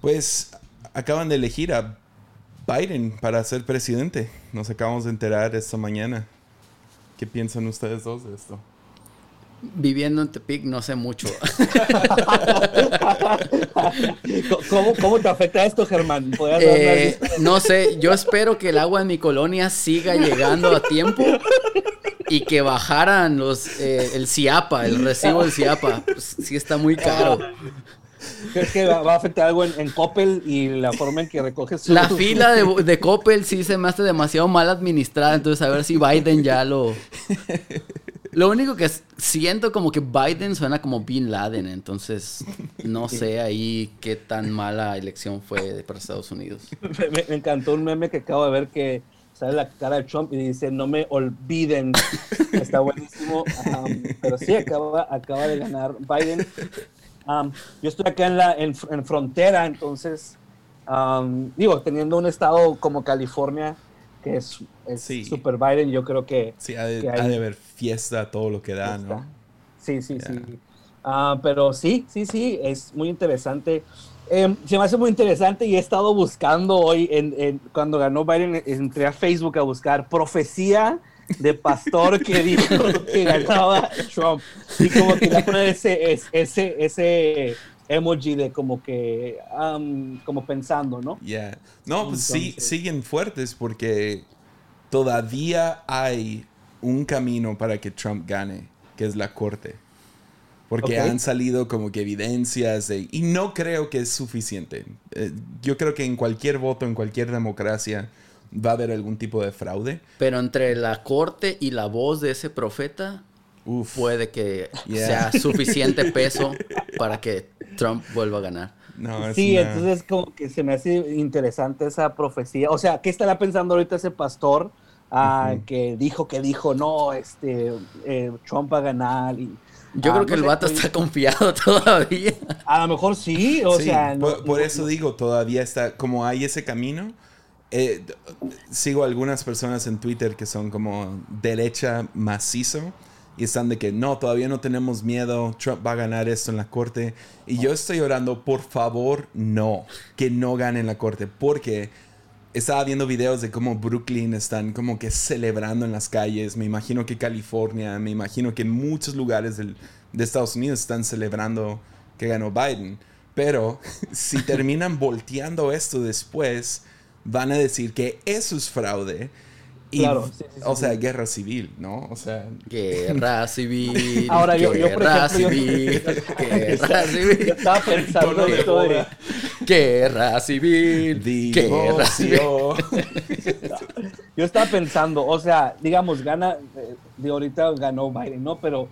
Pues acaban de elegir a Biden para ser presidente. Nos acabamos de enterar esta mañana. ¿Qué piensan ustedes dos de esto? Viviendo en Tepic no sé mucho. ¿Cómo, ¿Cómo, te afecta esto, Germán? Eh, no sé, yo espero que el agua en mi colonia siga llegando a tiempo y que bajaran los eh, el CIAPA, el recibo del CIAPA. Pues, sí está muy caro. ¿Crees que va a afectar algo en, Coppel y la forma en que recoges La fila de, de, Coppel sí se me hace demasiado mal administrada, entonces a ver si Biden ya lo... Lo único que siento como que Biden suena como Bin Laden, entonces no sé ahí qué tan mala elección fue para Estados Unidos. Me, encantó un meme que acabo de ver que sale la cara de Trump y dice no me olviden. Está buenísimo. Um, pero sí, acaba, acaba de ganar Biden. Um, yo estoy acá en la en, frontera, entonces, um, digo, teniendo un estado como California, que es, Super Biden, yo creo que... Sí, ha de, haber fiesta, todo lo que da, ¿no? Sí, sí, sí. Ah, pero sí, sí, sí, es muy interesante. Em, se me hace muy interesante y he estado buscando hoy, en, cuando ganó Biden, entré a Facebook a buscar profecía de pastor que dijo que ganaba Trump. Y como que le pone ese, ese, ese emoji de como que, como pensando, ¿no? Yeah. No, pues sí, siguen fuertes porque todavía hay un camino para que Trump gane, que es la corte. Porque han salido como que evidencias de, y no creo que es suficiente. Eh, yo creo que en cualquier voto, en cualquier democracia, va a haber algún tipo de fraude. Pero entre la corte y la voz de ese profeta, puede que sea suficiente peso para que Trump vuelva a ganar. sí, entonces como que se me hace interesante esa profecía. O sea, ¿qué estará pensando ahorita ese pastor ah, que dijo que dijo, no, este, eh, Trump va a ganar y... Yo creo ah, que el vato está confiado todavía. A lo mejor sí, o sea... por, eso digo, todavía está, como hay ese camino, eh, sigo algunas personas en Twitter que son como derecha macizo y están de que no, todavía no tenemos miedo, Trump va a ganar esto en la corte. Y yo estoy orando, por favor, no, que no gane en la corte, porque estaba viendo videos de cómo Brooklyn están como que celebrando en las calles, me imagino que California, me imagino que muchos lugares de Estados Unidos están celebrando que ganó Biden. Pero si terminan volteando esto después, van a decir que eso es fraude claro, o sea, guerra civil, ¿no? O sea, guerra civil. Ahora yo, yo por guerra civil, guerra civil. Yo estaba pensando esto de guerra civil, guerra civil. yo estaba pensando, o sea, digamos, gana, eh, de ahorita ganó Biden, ¿no? Pero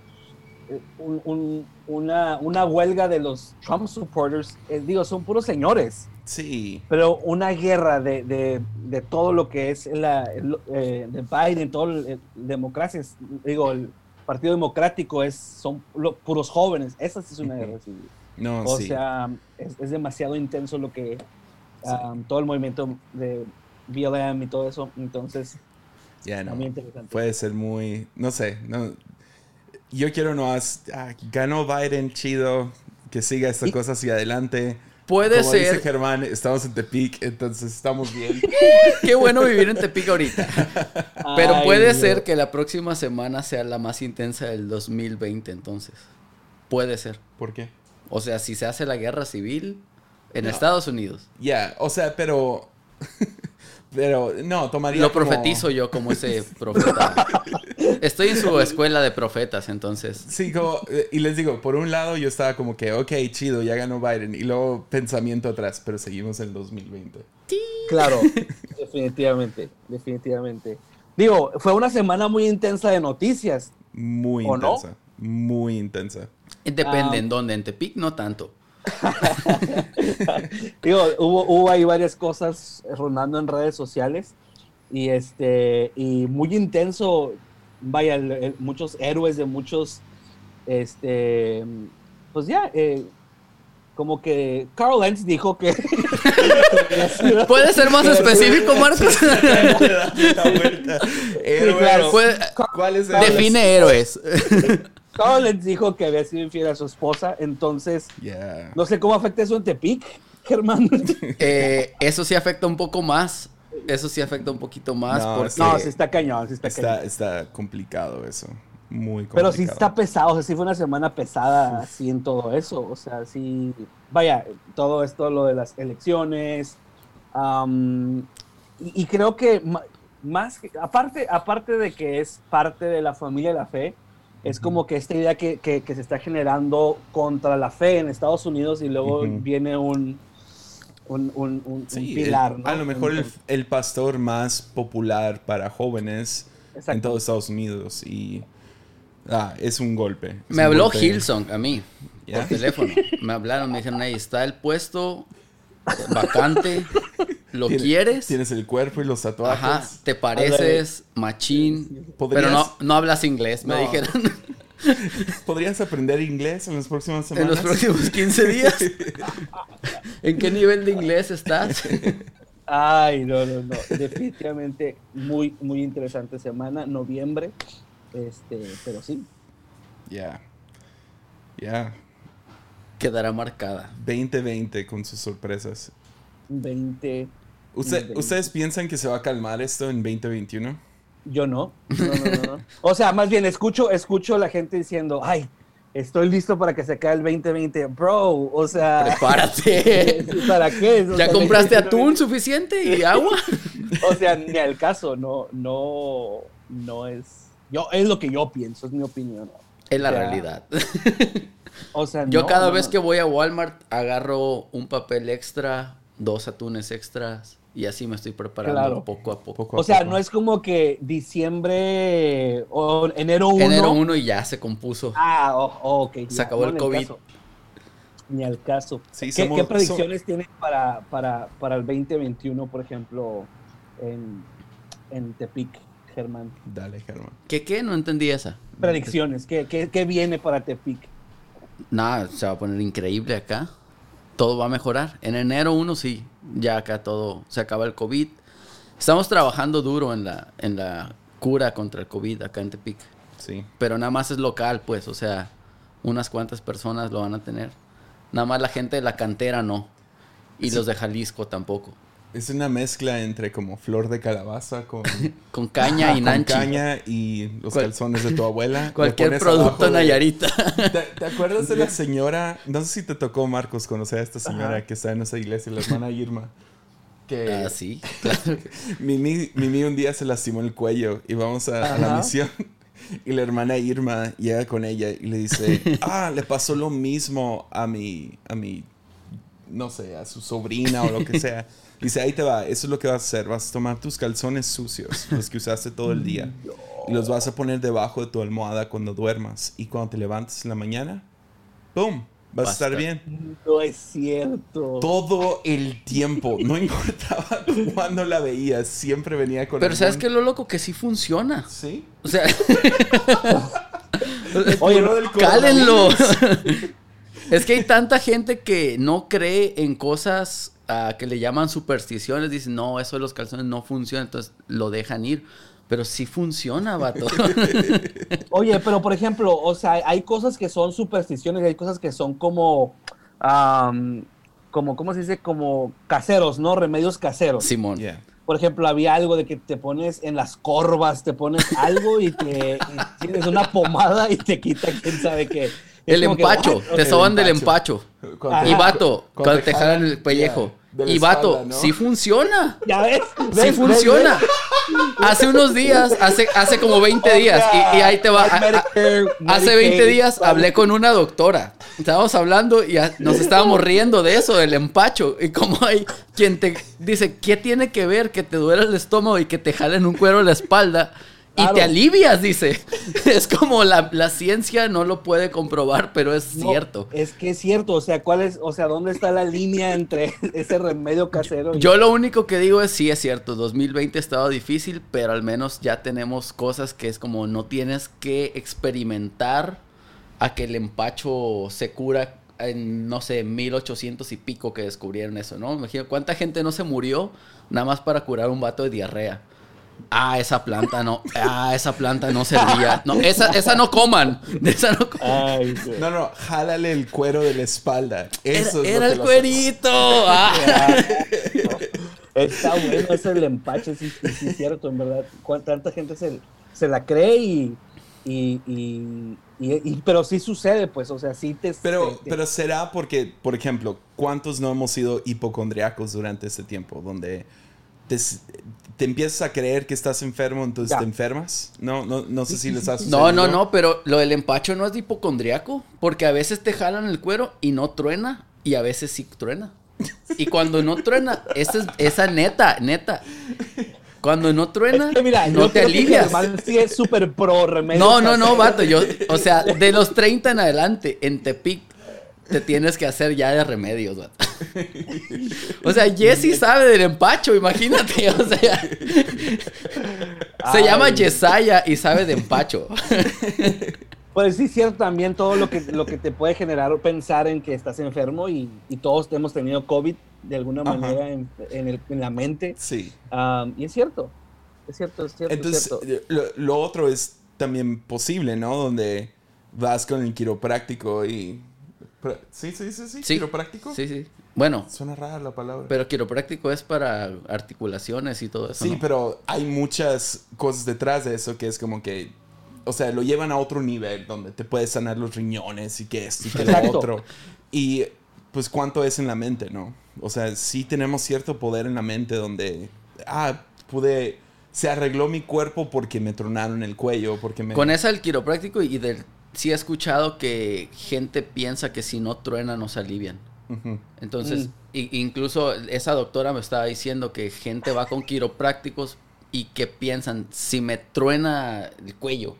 eh, un, una, una huelga de los Trump supporters, eh, digo, son puros señores. Sí. Pero una guerra de, de, de todo lo que es la, eh, de Biden, todo el, democracia, digo, el Partido Democrático es, son puros jóvenes. Esa sí es una guerra civil. No, o sea, es, demasiado intenso lo que, um, todo el movimiento de BLM y todo eso. Entonces, ya no. Puede ser muy, no sé, no, yo quiero no, ah, ganó Biden, chido, que siga esta cosa hacia adelante Puede Como ser. Dice Germán, estamos en Tepic, entonces estamos bien. Qué bueno vivir en Tepic ahorita. Pero puede ser que la próxima semana sea la más intensa del 2020, entonces. Puede ser. ¿Por qué? O sea, si se hace la guerra civil en Estados Unidos. Ya, o sea, pero. pero no, tomaría. Lo profetizo yo como ese profeta. Estoy en su escuela de profetas, entonces. Sí, como, eh, y les digo, por un lado yo estaba como que, ok, chido, ya ganó Biden. Y luego pensamiento atrás, pero seguimos en 2020. Claro, definitivamente, definitivamente. Digo, fue una semana muy intensa de noticias. Muy intensa, muy intensa. Depende ah. en dónde, en Tepic no tanto. Digo, hubo, hubo ahí varias cosas rondando en redes sociales y este y muy intenso vaya, muchos héroes de muchos, este, pues ya, eh, como que Carl Lenz dijo que... ¿Puede ser más específico, Marcos? ¿Cuál es Define héroes. Carl Lenz dijo que había sido infiel a su esposa, entonces no sé cómo afecta eso en Tepic. Germán? Eh, eso sí afecta un poco más. Eso sí afecta un poquito más. No, porque no, sí está cañón, sí está, Está, cañón. está complicado eso. Muy complicado. Pero sí está pesado, o sea, sí fue una semana pesada así en todo eso. O sea, sí, vaya, todo esto, lo de las elecciones. am, y, y creo que más, que- aparte, aparte de que es parte de la familia de la fe, es como que esta idea que, que- que se está generando contra la fe en Estados Unidos y luego Ujú. viene un, un, un- un- pilar. el- ¿no? a lo mejor el, pastor más popular para jóvenes en todos Estados Unidos y ah, es un golpe. es Me un habló golpe. Hillsong a mí ¿Ya? por teléfono. Me hablaron, me dijeron, ahí está el puesto vacante. ¿Lo quieres? Tienes el cuerpo y los tatuajes. Ajá, te pareces machín. ¿Podrías- Pero no, no hablas inglés, me No. dijeron. ¿Podrías aprender inglés en las próximas En semanas? los próximos 15 días. ¿En qué nivel de inglés estás? Ay, no, no, no. Definitivamente muy, muy interesante semana, noviembre. Este, pero sí. Ya. Ya. Quedará marcada. 2020 con sus sorpresas. 20. Usted- 20. ¿Ustedes piensan que se va a calmar esto en 2021? Yo no. No, no, no. O sea, más bien escucho, escucho a la gente diciendo, ay, estoy listo para que se acabe el 2020. Bro, o sea. Prepárate. ¿Para qué? O ¿Ya sea, compraste atún suficiente y agua? O sea, ni al caso, no, no, no es. Yo, es lo que yo pienso, es mi opinión. Es la realidad. O sea, Yo no, cada no, vez no. que voy a Walmart agarro un papel extra, dos atunes extras y así me estoy preparando Claro. poco a poco. Poco a O sea, poco. no es como que diciembre o enero 1. Enero 1 y ya se compuso. Ah, oh, oh, ok. Se ya, acabó el COVID. caso. Ni al caso. Sí, ¿Qué, somos- qué predicciones tienen para, para, para el 2021, por ejemplo, en, en Tepic, Germán? Dale, Germán. ¿Qué qué? No entendí esa. Predicciones, ¿qué, qué, qué viene para Tepic? Nada, se va a poner increíble acá. Todo va a mejorar. En enero 1 sí, ya acá todo se acaba el COVID. Estamos trabajando duro en la, en la cura contra el COVID acá en Tepic. Sí. Pero nada más es local, pues, o sea, unas cuantas personas lo van a tener. Nada más la gente de la cantera no. Y Sí. los de Jalisco tampoco. Es una mezcla entre como flor de calabaza con, Con caña y con nanchi. caña y los Cual- calzones de tu abuela. Cualquier producto de- Nayarita. ¿Te, te acuerdas de la señora? No sé si te tocó, Marcos, conocer a esta señora Ajá. que está en esa iglesia, la hermana Irma. Que Ah, sí, claro. Mimi, Mimi un día se lastimó el cuello y vamos a, a la misión. Y la hermana Irma llega con ella y le dice, ah, le pasó lo mismo a mi, a mi, no sé, a su sobrina o lo que sea. Dice, ahí te va, eso es lo que vas a hacer. Vas a tomar tus calzones sucios, los que usaste todo el día, y los vas a poner debajo de tu almohada cuando duermas. Y cuando te levantes en la mañana, ¡pum! Vas a estar bien. No es cierto. Todo el tiempo, no importaba cuándo la veías, siempre venía con Pero ¿sabes algún- qué es lo loco? Que sí funciona. Sí. O sea, Oye, Lo del cálenlo. coronavirus. es que hay tanta gente que no cree en cosas ah, que le llaman supersticiones. Dicen, no, eso de los calzones no funciona. Entonces lo dejan ir. Pero sí funciona, vato. Oye, pero por ejemplo, o sea, hay cosas que son supersticiones y hay cosas que son como, am, como, ¿cómo se dice? Como caseros, ¿no? Remedios caseros. Simón. Yeah. Por ejemplo, había algo de que te pones en las corvas, te pones algo y te y tienes una pomada y te quita quién sabe qué. El que, empacho. Te soban del empacho. Y vato, cuando te jalan el pellejo. y vato, ¿no? sí funciona. ¿Ya ves? Sí ¿Ves? funciona. Hace unos días, hace, hace como 20 días, y, y ahí te va. A- a- hace Medicaid, 20 días hablé con una doctora. Estábamos hablando y a- nos estábamos riendo de eso, del empacho. Y como hay quien te dice, ¿qué tiene que ver que te duele el estómago y que te jalen un cuero en la espalda? Y te alivias, dice. Es como la, la ciencia no lo puede comprobar, pero es No, cierto. Es que es cierto, o sea, ¿cuál es, o sea, dónde está la línea entre ese remedio casero? y- Yo lo único que digo es sí es cierto, 2020 ha estado difícil, pero al menos ya tenemos cosas que es como no tienes que experimentar a que el empacho se cura en no sé, 1800 y pico que descubrieron eso, ¿no? Imagino cuánta gente no se murió nada más para curar un vato de diarrea. Ah, esa planta no. Ah, esa planta no servía. No, esa, esa no coman. Esa no coman. Ay. No, no, jálale el cuero de la espalda. Era, Eso es era lo que el cuerito. Ah. Está bueno ese el empache, sí, sí, sí, es cierto, en verdad. Tanta gente se, se la cree y, y, y, y- y- Pero sí sucede, pues, o sea, sí te... Pero, te- te- pero será porque, por ejemplo, ¿cuántos no hemos sido hipocondriacos durante este tiempo? Donde te, te empiezas a creer que estás enfermo, entonces Ya. te enfermas. No, no, no sé si les ha No, sucedido. no, no, pero lo del empacho no es de hipocondriaco. Porque a veces te jalan el cuero y no truena. Y a veces sí truena. Y cuando no truena, esa es esa neta, neta. Cuando no truena, Es que mira, no te alivias. sí es súper pro remedio. No, no, no, vato. Yo, o sea, de los 30 en adelante, en Tepic, te tienes que hacer ya de remedios, vato. O sea, Jesse sabe del empacho, imagínate. O sea, se Ay. llama Yesaya y sabe de empacho. Pues sí, es cierto también todo lo que, lo que te puede generar pensar en que estás enfermo y, y todos hemos tenido COVID de alguna Ajá. manera en, en el- en la mente. Sí. Y es cierto, es cierto, es cierto. es Entonces, cierto. eh, lo, lo otro es también posible, ¿no? Donde vas con el quiropráctico y... Sí, sí, sí, sí. Sí. ¿Quiropráctico? Sí, sí. Bueno, Suena rara la palabra. pero quiropráctico es para articulaciones y todo eso. Sí, ¿no? pero hay muchas cosas detrás de eso que es como que, o sea, lo llevan a otro nivel donde te puedes sanar los riñones y que esto y que lo otro. Y pues cuánto es en la mente, ¿no? O sea, sí tenemos cierto poder en la mente donde, ah, pude, se arregló mi cuerpo porque me tronaron el cuello, porque me... Con esa el quiropráctico y del sí he escuchado que gente piensa que si no truena no se alivian. Entonces, Mm. incluso esa doctora me estaba diciendo que gente va con quiroprácticos y que piensan, si me truena el cuello,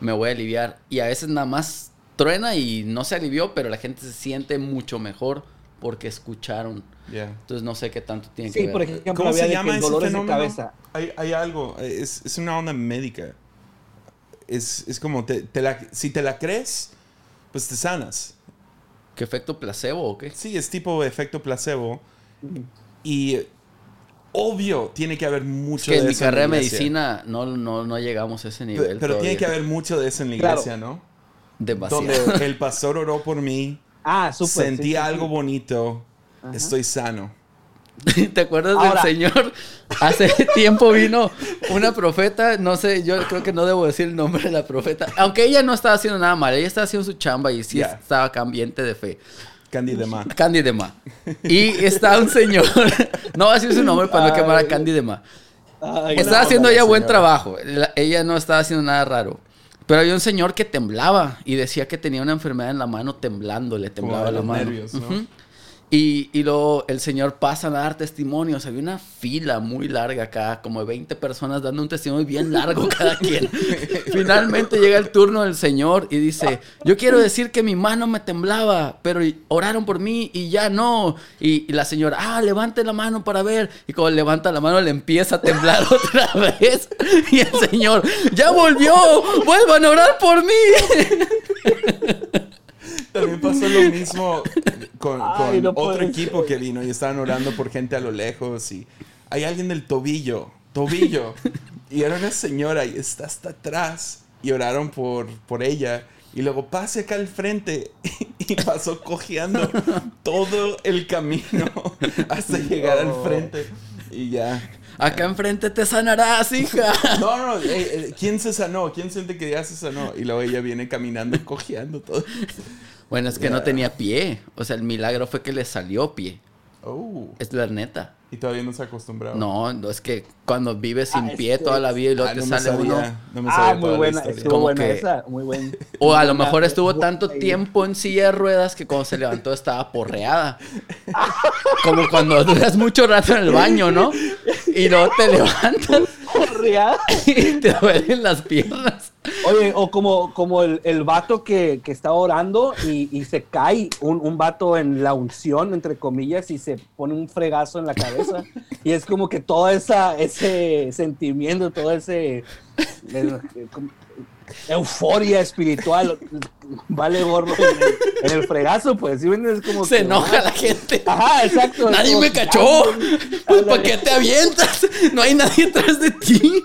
me voy a aliviar. Y a veces nada más truena y no se alivió, pero la gente se siente mucho mejor porque escucharon. Ya. Entonces no sé qué tanto tiene que Sí, ver. por ejemplo, ¿Cómo había se de que llama ese dolores de fenómeno? cabeza. Hay, hay algo, es, es una onda médica. Es, es como, te, te la- si te la crees, pues te sanas. ¿Qué efecto placebo o qué? Sí, es tipo efecto placebo. Y obvio, tiene que haber mucho que en de mi eso en la carrera de medicina no, no, no llegamos a ese nivel. Pero, tiene que haber mucho de eso en la Claro. iglesia, ¿no? Demasiado. Donde el pastor oró por mí, Ah, súper. sentí sí, algo sí. bonito, Ajá. estoy sano. ¿Te acuerdas Ahora- del señor? Hace tiempo vino una profeta, no sé, yo creo que no debo decir el nombre de la profeta, aunque ella no estaba haciendo nada mal, ella estaba haciendo su chamba y sí Ya. estaba acá ambiente de fe. Candy de Ma. Candy de Ma. Y está un señor, no voy a decir su nombre para no quemar a. Candy de Ma. Ay, Estaba onda haciendo la ella buen señora. trabajo. La- ella no estaba haciendo nada raro. Pero había un señor que temblaba y decía que tenía una enfermedad en la mano temblando, le temblaba de la los mano. nervios, ¿no? Ujú. Y, y luego el señor pasa a dar testimonios. Había una fila muy larga acá, como de 20 personas dando un testimonio bien largo cada quien. Finalmente llega el turno del señor y dice, yo quiero decir que mi mano me temblaba, pero oraron por mí y ya no. Y, y la señora, ah, levante la mano para ver. Y cuando levanta la mano le empieza a temblar otra vez. Y el señor, ya volvió, vuelvan a orar por mí. También pasó lo mismo con, Ay, con no otro equipo que vino y estaban orando por gente a lo lejos y hay alguien del tobillo, tobillo. Y era una señora y está hasta atrás y oraron por, por ella. Y luego pase acá al frente y pasó cojeando todo el camino hasta llegar al frente. Y ya. Acá enfrente te sanarás, hija. No, no, eh, eh, ¿quién se sanó? ¿Quién siente que ya se sanó? Y luego ella viene caminando, cojeando todo. Bueno, es que no tenía pie. O sea, el milagro fue que le salió pie. Oh, Es la neta. Y todavía no se ha acostumbrado. No, no es que cuando vives sin Ah, pie toda la vida y luego Ah, te no sale uno. no me Ah, sabía muy toda la buena, historia. estuvo Como buena que- esa, muy buena. O a lo mejor estuvo tanto tiempo en silla de ruedas que cuando se levantó estaba porreada. Como cuando duras mucho rato en el baño, ¿no? Y luego te levantas Real. y te duelen las piernas. Oye, o como, como el, el vato que, que está orando y, y se cae, un, un vato en la unción, entre comillas, y se pone un fregazo en la cabeza. Y es como que todo esa, ese sentimiento, todo ese... eh, euforia espiritual. Vale gorro en el, en el fregazo, pues. ¿sí? Es como Se que, enoja ah, la gente. Ajá, exacto. Nadie como me cachó. ah, Pues, ¿para qué te avientas? No hay nadie atrás de ti.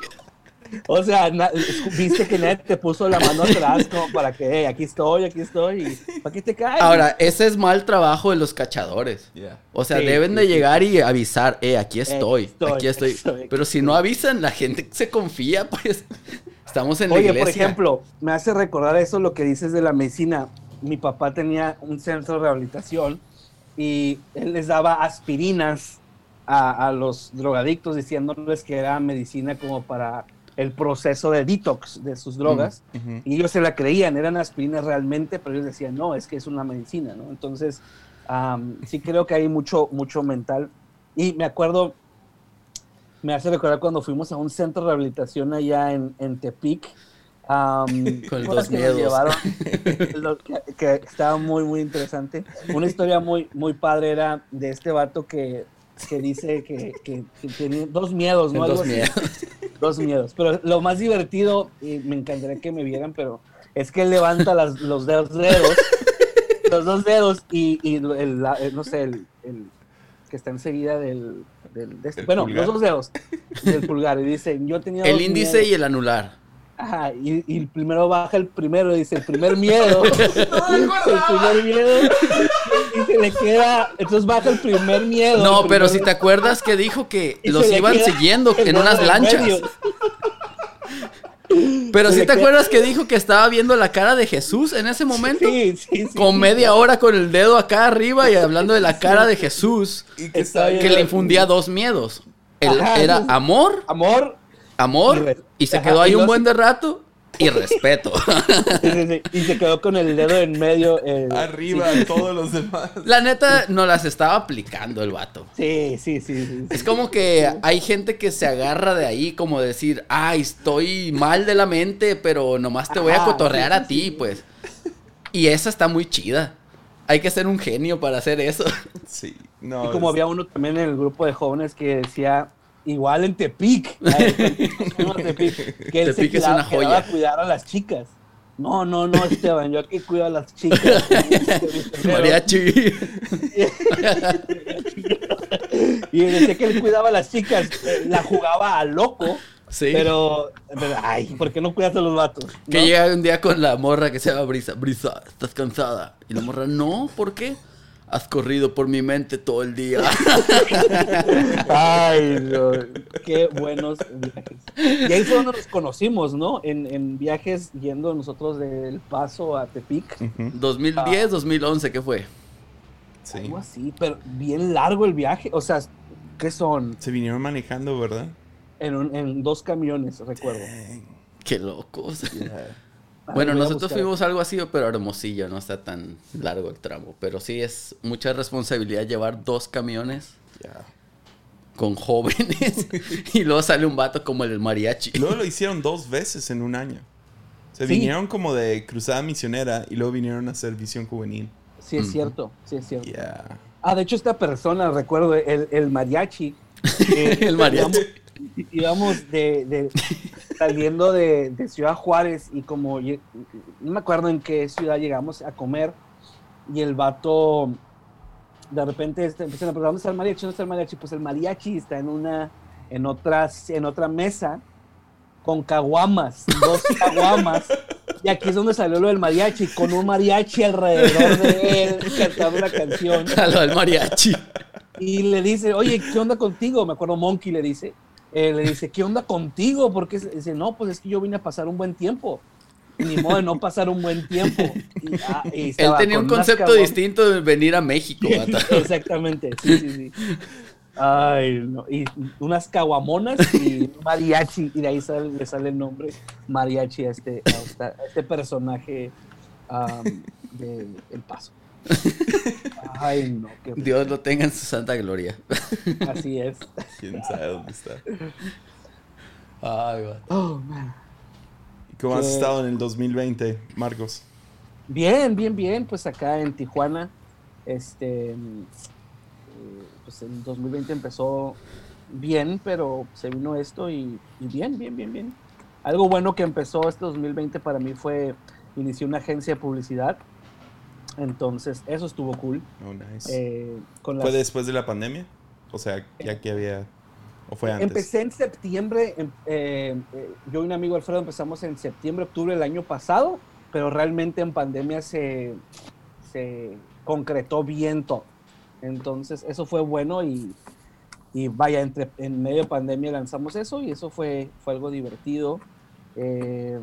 O sea, na- viste que nadie te puso la mano atrás como para que, "Hey, aquí estoy, aquí estoy. y ¿Para qué te caes? Ahora, ese es mal trabajo de los cachadores. Yeah. O sea, Sí, deben sí, de sí. llegar y avisar, eh, aquí estoy, estoy, aquí estoy. estoy, Pero si no avisan, la gente se confía, pues. Estamos en la Oye, iglesia. por ejemplo, me hace recordar eso lo que dices de la medicina. Mi papá tenía un centro de rehabilitación y él les daba aspirinas a, a los drogadictos diciéndoles que era medicina como para el proceso de detox de sus drogas. Ujú. Y ellos se la creían, eran aspirinas realmente, pero ellos decían, no, es que es una medicina, ¿no? Entonces, am, sí creo que hay mucho, mucho mental. Y me acuerdo, me hace recordar cuando fuimos a un centro de rehabilitación allá en, en Tepic. Con el ¿cómo dos es que miedos. llevaron? Lo que, que estaba muy, muy interesante. Una historia muy, muy padre era de este vato que, que dice que, que- que tenía dos miedos, ¿no? Dos así. miedos. Dos miedos. Pero lo más divertido, y me encantaría que me vieran, pero es que él levanta las- los dedos, dedos, los dos dedos y, y el, la- el- no sé, el, el que está enseguida del, del- de este- ¿El bueno, pulgar? los dos dedos del pulgar y dice, yo tenía El dos índice miedos. y el anular. Ajá, y, y el primero baja el primero y dice, el primer miedo. el primer miedo. Le queda, entonces baja el primer miedo. No, pero si te acuerdas que dijo que y los se iban siguiendo en unas lanchas. medio. Pero si te queda- acuerdas que dijo que estaba viendo la cara de Jesús en ese momento. Sí, sí, sí. Con media hora con el dedo acá arriba y hablando de la cara de Jesús. Y que le infundía dos miedos. El- Ajá, era amor, Amor. Y amor, y se ajá, quedó ahí y un buen de rato, y respeto. sí, sí, sí, Y se quedó con el dedo en medio. eh, arriba todos los demás. La neta, no las estaba aplicando el vato. Sí, sí, sí. sí, sí. Es como que hay gente que se agarra de ahí, como decir, ay, estoy mal de la mente, pero nomás te voy a cotorrear sí, a ti, sí. pues. Y esa está muy chida. Hay que ser un genio para hacer eso. Sí. No, Y como es- había uno también en el grupo de jóvenes que decía, igual en Tepic, Tepic, que él se Tepic quedaba, quedaba a cuidar a las chicas. No, no, no, Esteban, yo aquí cuido a las chicas. Mariachi. Y decía que él cuidaba a las chicas, eh, la jugaba a loco, Sí. pero, pero, ay, ¿por qué no cuidas a los vatos? Que ¿No? llega un día con la morra que se llama Brisa. Brisa, ¿estás cansada? Y la morra, no, ¿por qué? Has corrido por mi mente todo el día. Ay, no, qué buenos viajes. Y ahí fue donde nos conocimos, ¿no? En, en viajes yendo nosotros del Paso a Tepic. Ujú, 2010, 2011, ¿qué fue? Sí. Algo así, pero bien largo el viaje. O sea, ¿qué son? Se vinieron manejando, ¿verdad? En, un- en dos camiones, recuerdo. Qué locos. Ver, Bueno, nosotros fuimos algo así, pero Hermosillo, no está tan largo el tramo. Pero sí es mucha responsabilidad llevar dos camiones con jóvenes y luego sale un vato como el mariachi. Luego lo hicieron dos veces en un año. Se Sí. vinieron como de cruzada misionera y luego vinieron a hacer visión juvenil. Sí, es cierto, sí, es cierto. Ah, de hecho, esta persona, recuerdo, el, el mariachi. eh, El mariachi. Íbamos, íbamos de, de- saliendo de, de Ciudad Juárez y como no me acuerdo en qué ciudad llegamos a comer y el vato de repente este, empiezan a preguntar dónde está el mariachi, dónde está el mariachi, pues el mariachi está en una en otras en otra mesa con caguamas, dos caguamas y aquí es donde salió lo del mariachi con un mariachi alrededor de él cantando una canción al mariachi. y le dice, oye, ¿qué onda contigo? Me acuerdo Monkey le dice, eh, le dice, ¿qué onda contigo? Porque dice, no, pues es que yo vine a pasar un buen tiempo. Ni modo de no pasar un buen tiempo. Y, ah, y Él tenía un concepto distinto de venir a México. Exactamente, sí, sí, sí. Ay, no. Y unas caguamonas y mariachi. Y de ahí sale, le sale el nombre mariachi a este, a esta- a este personaje am, de El Paso. Ay, no, qué Dios lo tenga en su santa gloria. así es. ¿Quién sabe dónde está? Ay. Oh, man. ¿Y cómo has estado en el 2020, Marcos? Bien, bien, bien, pues acá en Tijuana, este, mm, pues el 2020 empezó bien, pero se vino esto y, y bien, bien, bien, bien. algo bueno que empezó este 2020 para mí fue, inicié una agencia de publicidad. Entonces, eso estuvo cool. Oh, nice. Eh, con ¿Fue después de la pandemia? O sea, ya que había... ¿O fue antes? Empecé en septiembre, em- eh, eh, yo y un amigo Alfredo empezamos en septiembre, octubre del año pasado, pero realmente en pandemia se, se concretó bien todo. Entonces eso fue bueno y, y vaya, entre, en medio de pandemia lanzamos eso y eso fue, fue algo divertido. Eh,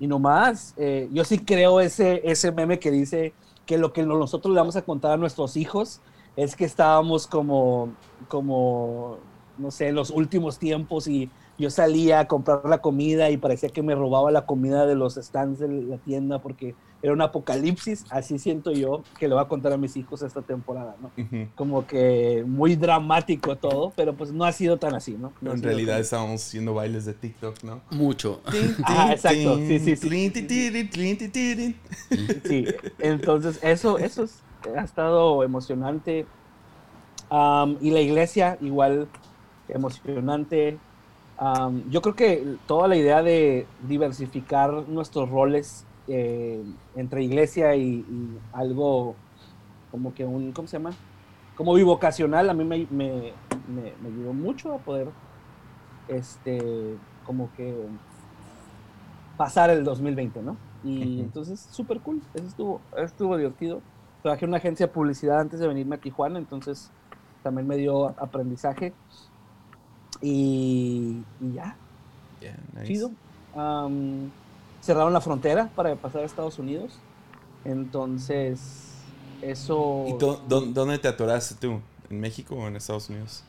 y nomás, eh, yo sí creo ese, ese meme que dice que lo que nosotros le vamos a contar a nuestros hijos es que estábamos como, como, no sé, en los últimos tiempos y yo salía a comprar la comida y parecía que me robaba la comida de los stands de la tienda porque era un apocalipsis, así siento yo que le voy a contar a mis hijos esta temporada, ¿no? Como que muy dramático todo, pero pues no ha sido tan así, ¿no? En realidad tan- estábamos haciendo bailes de TikTok, ¿no? Mucho. Ajá, exacto, sí, sí, sí. Sí, entonces eso, eso es- ha estado emocionante. Am, y la iglesia igual emocionante. Yo creo que toda la idea de diversificar nuestros roles eh, entre iglesia y, y algo como que un, ¿cómo se llama? Como bivocacional, a mí me, me, me- me ayudó mucho a poder, este, como que pasar el 2020, ¿no? Y entonces, súper cool, eso estuvo, eso estuvo divertido. Trabajé en una agencia de publicidad antes de venirme a Tijuana, entonces también me dio aprendizaje. Y, y ya, Yeah, nice. chido. Cerraron la frontera para pasar a Estados Unidos. Entonces, eso... ¿Y dó- dó- dónde te atoraste tú? ¿En México o en Estados Unidos?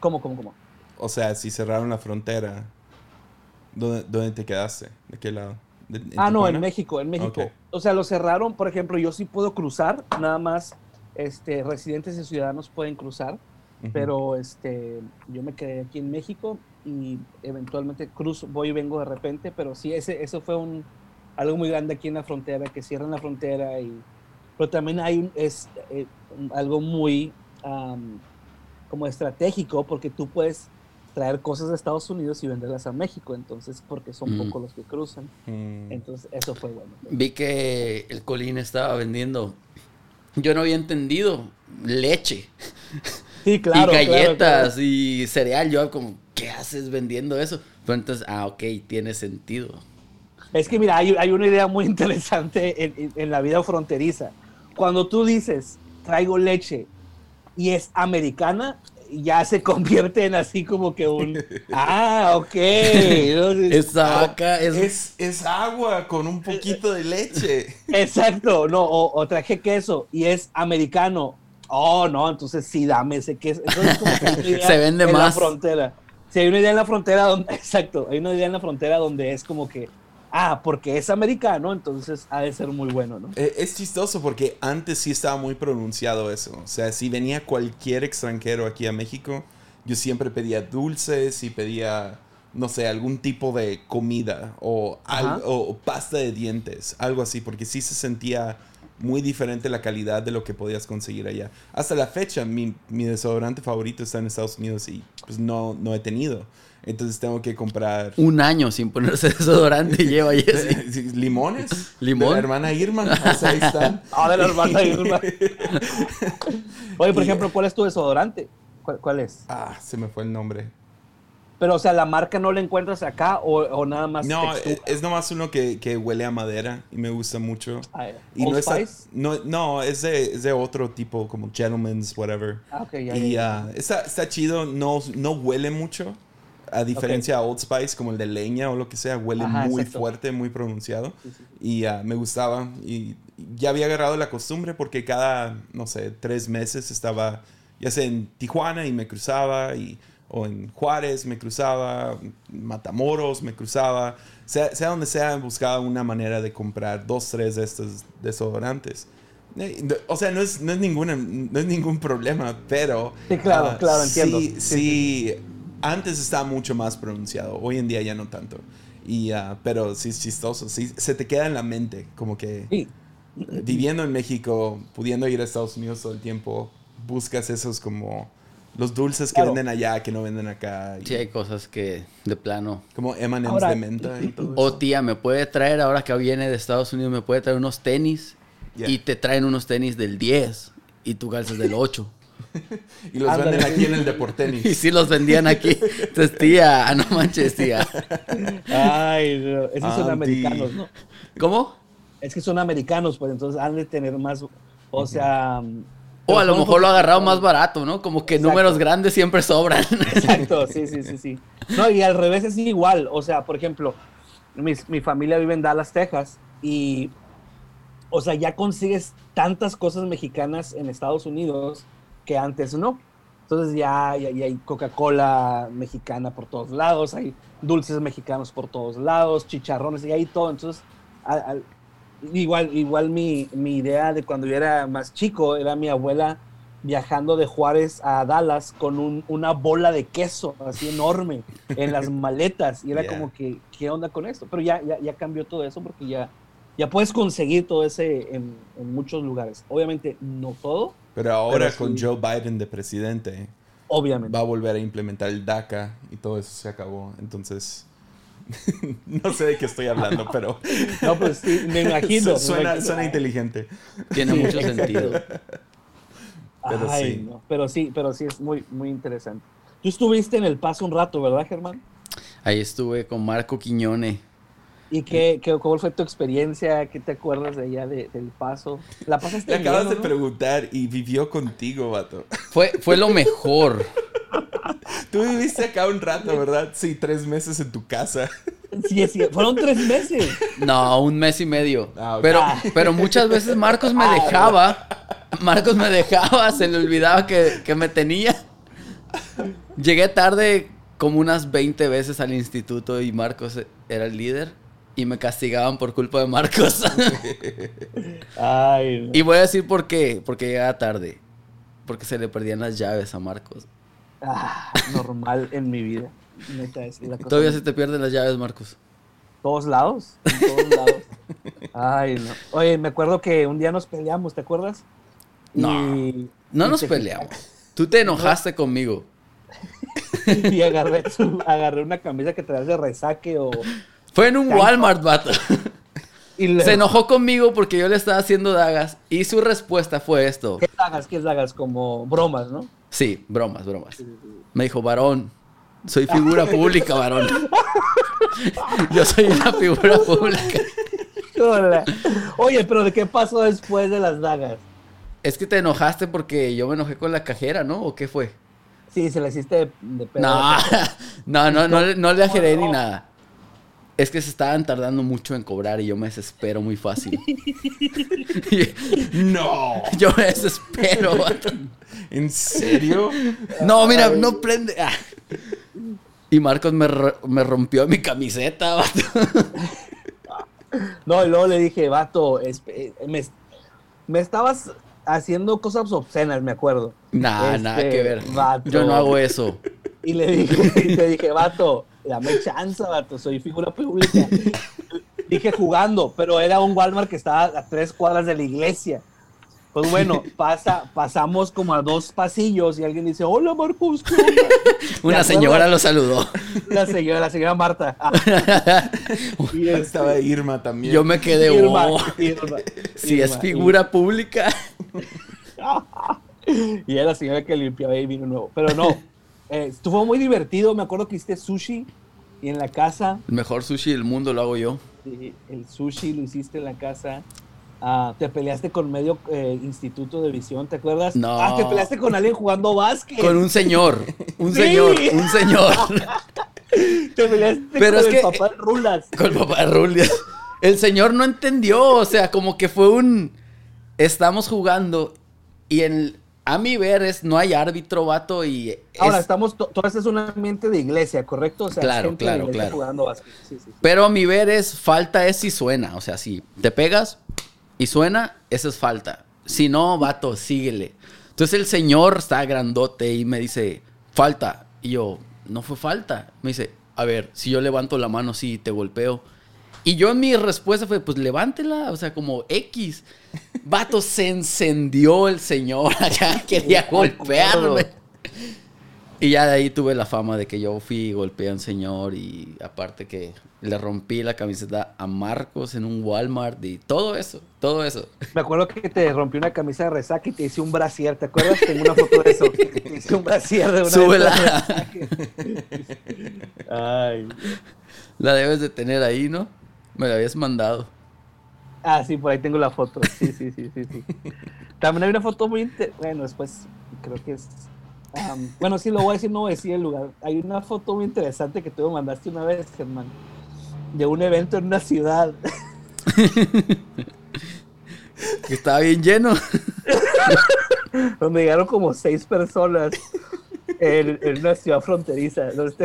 ¿Cómo, cómo, cómo? O sea, si cerraron la frontera, ¿dónde, dónde te quedaste? ¿De qué lado? ¿De- en Ah, no, en? México, en México. O sea, lo cerraron, por ejemplo, yo sí puedo cruzar, nada más este, residentes y ciudadanos pueden cruzar, Pero este, yo me quedé aquí en México y eventualmente cruzo, voy y vengo de repente, pero sí, ese, eso fue un, algo muy grande aquí en la frontera, que cierran la frontera y... Pero también hay es, eh, algo muy am, como estratégico porque tú puedes traer cosas de Estados Unidos y venderlas a México, entonces porque son Mm. pocos los que cruzan. Mm. Entonces, eso fue bueno. Vi que el Colín estaba vendiendo. Yo no había entendido leche Sí, claro. y galletas claro. y cereal. Yo como, ¿qué haces vendiendo eso? Pero entonces, ah, ok, tiene sentido. Es que mira, hay, hay una idea muy interesante en, en- en la vida fronteriza. Cuando tú dices, traigo leche y es americana, ya se convierte en así como que un, ah, ok. Vaca es... Es, es agua con un poquito de leche. Exacto, no, o, o traje queso y es americano. Oh, no, entonces sí, dame ese queso. Entonces, como que hay una idea Se vende en la más. frontera. Sí, hay una idea en la frontera donde, exacto, hay una idea en la frontera donde es como que, ah, porque es americano, entonces ha de ser muy bueno, ¿no? Eh, Es chistoso porque antes sí estaba muy pronunciado eso. O sea, si venía cualquier extranjero aquí a México, yo siempre pedía dulces y pedía, no sé, algún tipo de comida o, algo, o pasta de dientes, algo así, porque sí se sentía muy diferente la calidad de lo que podías conseguir allá. Hasta la fecha, mi, mi desodorante favorito está en Estados Unidos y pues no, no he tenido. Entonces tengo que comprar... Un año sin ponerse desodorante lleva Jesse. ¿Limones? ¿Limón? De la hermana Irma. O sea, ahí están. Ah, de la hermana Irma. Oye, por ejemplo, ¿cuál es tu desodorante? ¿Cuál, cuál es? Ah, se me fue el nombre. Pero, o sea, ¿la marca no la encuentras acá o, o nada más No, textura? es, es nomás uno que, que huele a madera y me gusta mucho. Ah, Y Old no, está- Spice? no, no es, de, es de otro tipo, como Gentleman's, whatever. Ah, ok, ya, y ya. ah, está, está chido, no, no huele mucho. A diferencia a Old Spice, como el de leña o lo que sea, huele Ajá, muy exacto. fuerte, muy pronunciado. Sí, sí. Y ah, me gustaba. Y ya había agarrado la costumbre porque cada, no sé, tres meses estaba, ya sea en Tijuana y me cruzaba, y, o en Juárez me cruzaba, Matamoros me cruzaba. Sea, sea donde sea, buscaba una manera de comprar dos, tres de estos desodorantes. Eh, O sea, no es, no es, ninguna, no es ningún problema, pero... Sí, claro, ah, claro, entiendo. Sí, Sí, sí, antes estaba mucho más pronunciado, hoy en día ya no tanto. Y, ah, pero sí es chistoso, sí, se te queda en la mente, como que Sí, viviendo en México, pudiendo ir a Estados Unidos todo el tiempo, buscas esos como Los dulces que Claro. venden allá, que no venden acá. y Sí, hay cosas que de plano. Como M&M's de menta y todo O eso. tía, me puede traer, ahora que viene de Estados Unidos, me puede traer unos tenis. Yeah. Y te traen unos tenis del 10. Y tú calzas del 8. Y los Ándale. venden aquí en el Y Deportenis. sí los vendían aquí. Entonces, tía, no manches, tía. Ay, no, es que son americanos, ¿no? ¿Cómo? Es que son americanos, pues entonces han de tener más, o sea... O a lo mejor lo poquito- agarrado más barato, ¿no? Como que Exacto. números grandes siempre sobran. Exacto, sí, sí, sí, sí. No, y al revés es igual. O sea, por ejemplo, mi, mi familia vive en Dallas, Texas, y, o sea, ya consigues tantas cosas mexicanas en Estados Unidos que antes no. Entonces ya, ya, ya hay Coca-Cola mexicana por todos lados, hay dulces mexicanos por todos lados, chicharrones, y hay todo. Entonces, al- al- igual, igual mi, mi idea de cuando yo era más chico era mi abuela viajando de Juárez a Dallas con un- una bola de queso así enorme en las maletas y era Yeah. como que, ¿qué onda con esto? Pero ya, ya, ya cambió todo eso porque ya, ya puedes conseguir todo ese en, en muchos lugares. Obviamente no todo, Pero ahora Pero con sí. Joe Biden de presidente, obviamente. va a volver a implementar el DACA y todo eso se acabó. Entonces, no sé de qué estoy hablando, pero No, pues sí, me imagino. me suena, imagino. suena inteligente. Tiene Sí, mucho sentido. pero Ay, sí. no, pero sí, pero sí es muy, muy interesante. Tú estuviste en El Paso un rato, ¿verdad, Germán? Ahí estuve con Marco Quiñone. ¿Y qué, qué, cómo fue tu experiencia? ¿Qué te acuerdas de allá de- del Paso? ¿La pasaste Le acabas bien, de no? preguntar y vivió contigo, vato. Fue, fue lo mejor. Tú viviste acá un rato, ¿verdad? Sí, tres meses en tu casa. Sí, sí, fueron tres meses. No, un mes y medio. Ah, pero, pero muchas veces Marcos me Ah, dejaba. Marcos me dejaba, se le olvidaba que, que me tenía. Llegué tarde como unas 20 veces al instituto y Marcos era el líder. Y me castigaban por culpa de Marcos. Ay, no. y voy a decir por qué. Porque llegaba tarde. Porque se le perdían las llaves a Marcos. Ah, normal en mi vida. Neta, es la cosa. Todavía se te pierden las llaves, Marcos. todos lados, en todos lados. Ay, no. Oye, me acuerdo que un día nos peleamos, ¿te acuerdas? No, Y- No y nos te- peleamos. Tú te enojaste conmigo. Y agarré, agarré una camisa que traías de resaque o... Fue en un Tanto. Walmart, vato. Y Se enojó conmigo porque yo le estaba haciendo dagas y su respuesta fue esto. ¿Qué hagas? ¿Qué hagas? Como bromas, ¿no? Sí, bromas, bromas. Me dijo, varón, soy figura pública, varón. Yo soy una figura pública. Hola. Oye, pero ¿de qué pasó después de las dagas? Es que te enojaste porque yo me enojé con la cajera, ¿no? ¿O qué fue? Sí, se la hiciste de, de pedo. No, no, no, no, le- no le ajeré ni nada. Es que se estaban tardando mucho en cobrar y yo me desespero muy fácil. No. yo me desespero. ¿En serio? No, mira, no prende. Ah. Y Marcos me, me rompió mi camiseta, vato. No, y luego le dije, vato, es- eh, me, me estabas haciendo cosas obscenas, me acuerdo. Nah, Este, nada que ver. vato. Yo no hago eso. Y le dije, y te dije, vato, dame chance, vato, soy figura pública. dije jugando, pero era un Walmart que estaba a tres cuadras de la iglesia. Pues bueno, pasa, pasamos como a dos pasillos y alguien dice, hola Marcos, ¿qué onda?" Una señora lo saludó. La señora, la señora Marta. Ah. Y este, Estaba Irma también. Yo me quedé, Irma, oh, Irma, si es Irma, figura pública. Y era la señora que limpiaba y vino nuevo. Pero no, eh, estuvo muy divertido. Me acuerdo que hiciste sushi y en la casa. El mejor sushi del mundo lo hago yo. el sushi lo hiciste en la casa. Ah, te peleaste con medio eh, instituto de visión, ¿te acuerdas? No. Ah, te peleaste con alguien jugando básquet. Con un señor. Un Sí. señor. Un señor. Te peleaste Pero con es el que- papá de Rulas. Con el papá de Rulia. El señor no entendió. O sea, como que fue un. Estamos jugando y en. A mi ver, es, no hay árbitro, vato, y. es- Ahora, estamos, to- todo esto es un ambiente de iglesia, ¿correcto? O sea, Claro, gente claro, claro. jugando básquet. Sí, sí. Pero a mi ver es falta es si suena. O sea, si te pegas y suena, eso es falta. Si no, vato, síguele. Entonces el señor está grandote y me dice, falta. Y yo, no fue falta. Me dice, a ver, si yo levanto la mano, sí, te golpeo. Y yo en mi respuesta fue, pues levántela, o sea, como X. Vato, se encendió el señor acá, quería golpearme. Y ya de ahí tuve la fama de que yo fui y golpeé a un señor y aparte que le rompí la camiseta a Marcos en un Walmart y todo eso, todo eso. Me acuerdo que te rompí una camisa de resaca y te hice un brasier, ¿te acuerdas? Tengo una foto de eso. Te hice un brasier de una Súbela. Ay. La debes de tener ahí, ¿no? Me la habías mandado. Ah, sí, por ahí tengo la foto. Sí, sí, sí, sí, sí. También hay una foto muy inter- bueno, después creo que es bueno, sí lo voy a decir, no voy a decir el lugar. Hay una foto muy interesante que tú me mandaste una vez, Germán, de un evento en una ciudad. Que estaba bien lleno. donde llegaron como seis personas en, en una ciudad fronteriza. ¿no?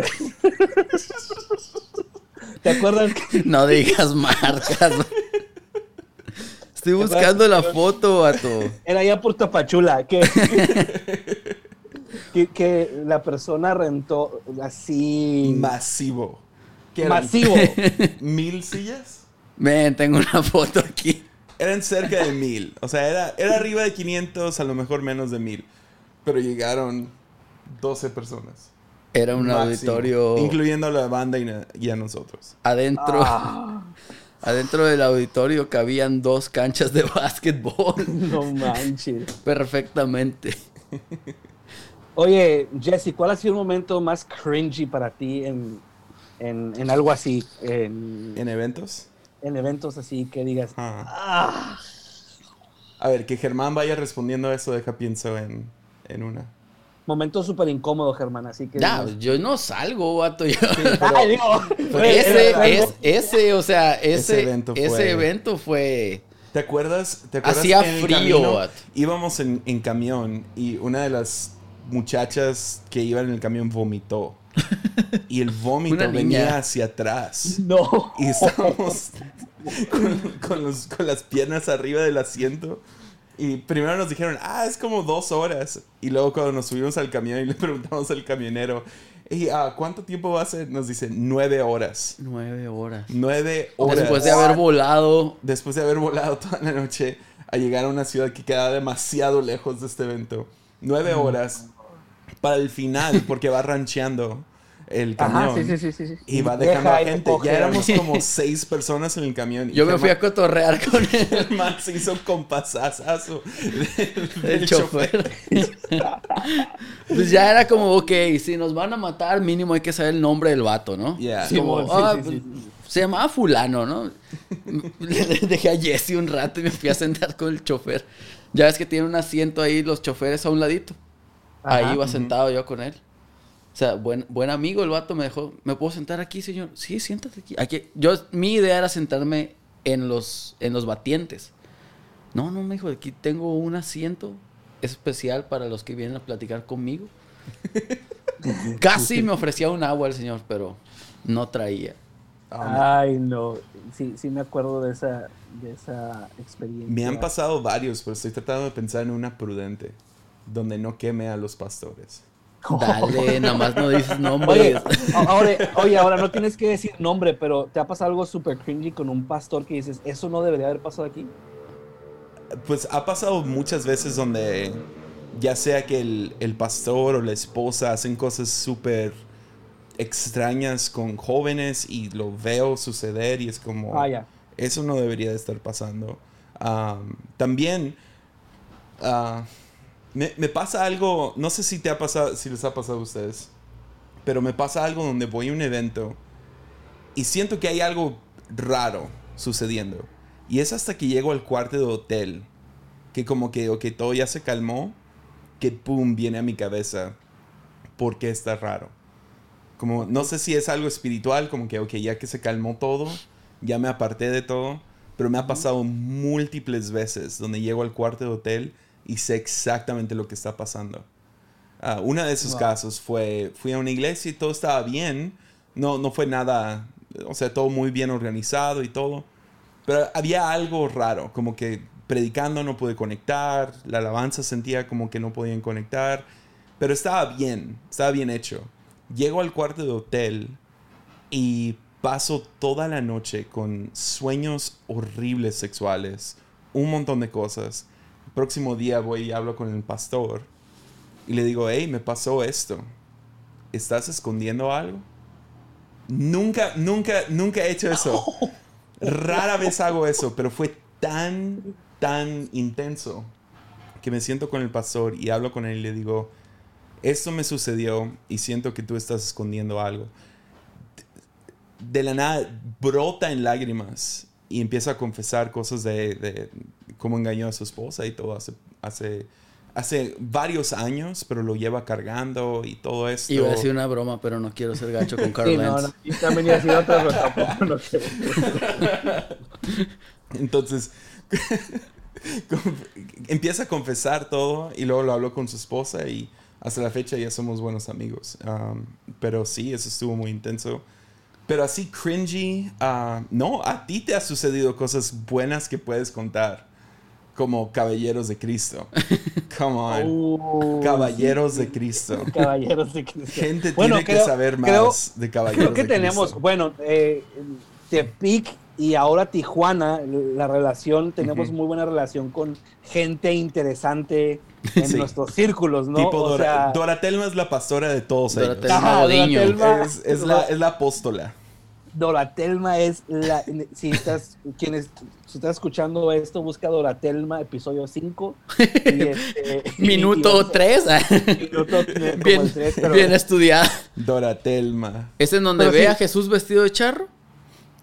¿Te acuerdas? que- No digas marcas. Estoy buscando la foto, vato. Era allá por Tapachula, que, que, que la persona rentó así Masivo. ¿Qué eran? masivo. ¿Mil sillas? Ven, tengo una foto aquí. Eran cerca de mil. O sea, era, era arriba de 500, a lo mejor menos de mil. Pero llegaron 12 personas. Era un Máximo. auditorio Incluyendo a la banda y a nosotros. adentro. Ah, Adentro del auditorio cabían dos canchas de básquetbol no manches. perfectamente. Oye, Jesse, ¿cuál ha sido el momento más cringy para ti en, en, en algo así? En, ¿En eventos? en eventos así que digas, Ah. ah, A ver, que Germán vaya respondiendo a eso, deja pienso en, en una. momento súper incómodo, Germán, así que... Ya, yo no salgo, vato. yo- Ay, digo, ese, es, ese, o sea, ese, Ese evento ese fue- evento fue. ¿Te acuerdas? ¿Te acuerdas Hacía frío, camino vato. íbamos en, en camión y una de las muchachas que iban en el camión vomitó. Y el vómito venía hacia atrás. No. Y estábamos con, con los- con las piernas arriba del asiento. Y primero nos dijeron, ah, es como dos horas. Y luego cuando nos subimos al camión y le preguntamos al camionero, "Ey, ah, ¿cuánto tiempo va a ser? Nos dice, nueve horas. Nueve horas. Nueve horas. Después de haber volado. Después de haber volado toda la noche a llegar a una ciudad que queda demasiado lejos de este evento. Nueve horas para el final, porque va rancheando el camión. Ajá, sí, sí, sí, sí, sí. Y va Deja dejando a gente. Ya éramos como seis personas en el camión. Yo me fui a cotorrear con él. Germán se hizo compasazo del, El chofer. pues ya era como, ok, si nos van a matar, mínimo hay que saber el nombre del vato, ¿no? Yeah. Es como, Simón, sí, ah, sí, pues, sí. Se llamaba fulano, ¿no? Le dejé a Jesse un rato y me fui a sentar con el chofer. Ya ves que tiene un asiento ahí los choferes a un ladito. Ahí iba sentado yo con él. O sea, buen, buen amigo el vato me dejó. ¿Me puedo sentar aquí, señor? Sí, siéntate aquí. aquí. Yo, mi idea era sentarme en los, en los batientes. No, no, me dijo, aquí tengo un asiento especial para los que vienen a platicar conmigo. Casi me ofrecía un agua el señor, pero no traía. Ah, Ay, no. Sí, sí me acuerdo de esa, de esa experiencia. me han pasado varios, pero estoy tratando de pensar en una prudente. Donde no queme a los pastores. Dale, nada más no dices Oye, nombres. a- ahora, oye, ahora no tienes que decir nombre, pero ¿te ha pasado algo súper cringy con un pastor que dices, eso no debería haber pasado aquí? Pues ha pasado muchas veces donde ya sea que el, el pastor o la esposa hacen cosas súper extrañas con jóvenes y lo veo suceder y es como... Ah, ya. Eso no debería de estar pasando. Am, también ah, me, me pasa algo, no sé si te ha pasado, si les ha pasado a ustedes, pero me pasa algo donde voy a un evento y siento que hay algo raro sucediendo. Y es hasta que llego al cuarto de hotel, que como que, ok, todo ya se calmó, que pum, viene a mi cabeza, ¿por qué está raro? Como, no sé si es algo espiritual, como que, ok, ya que se calmó todo, ya me aparté de todo, pero me ha pasado múltiples veces donde llego al cuarto de hotel y sé exactamente lo que está pasando. Ah, uno de esos Wow. casos fue, fui a una iglesia y todo estaba bien, no, no fue nada, o sea, todo muy bien organizado y todo, pero había algo raro, como que predicando no pude conectar, la alabanza sentía como que no podían conectar, pero estaba bien, estaba bien hecho. Llego al cuarto de hotel y paso toda la noche con sueños horribles sexuales, un montón de cosas. Próximo día voy y hablo con el pastor y le digo, hey, me pasó esto. ¿estás escondiendo algo? Nunca, nunca, nunca he hecho eso. Rara vez hago eso, pero fue tan, tan intenso que me siento con el pastor y hablo con él y le digo, esto me sucedió y siento que tú estás escondiendo algo. De la nada brota en lágrimas y empieza a confesar cosas de, de cómo engañó a su esposa y todo hace, hace, hace varios años, pero lo lleva cargando y todo esto. Iba a decir una broma, pero no quiero ser gacho con Carl Sí, no, Lentz. no, y también iba a decir otra, pero tampoco no quiero. Entonces, empieza a confesar todo y luego lo habló con su esposa y hasta la fecha ya somos buenos amigos. Um, pero sí, eso estuvo muy intenso. Pero así cringy, ah, no, a ti te ha sucedido cosas buenas que puedes contar. Como Caballeros de Cristo. Come on. Uh, Caballeros sí, de Cristo. Caballeros de Cristo. Gente Bueno, tiene que creo- saber más creo- de Caballeros Creo que de tenemos, Cristo. bueno, eh, Tepic y ahora Tijuana, la relación, tenemos Ujú. muy buena relación con gente interesante en Sí. nuestros círculos, ¿no? Tipo o Dora- sea, Doratelma es la pastora de todos ellos. Doratelma Ajá, Godiño. Doratelma. Es, es la, es la apóstola. Doratelma es la. Si estás, quienes, si estás escuchando esto, busca Doratelma, episodio 5. y este- Minuto vamos a- 3. Minuto eh, como bien, el tres, pero- bien estudiado. Doratelma. ¿Es en donde Pero ve sí. a Jesús vestido de charro?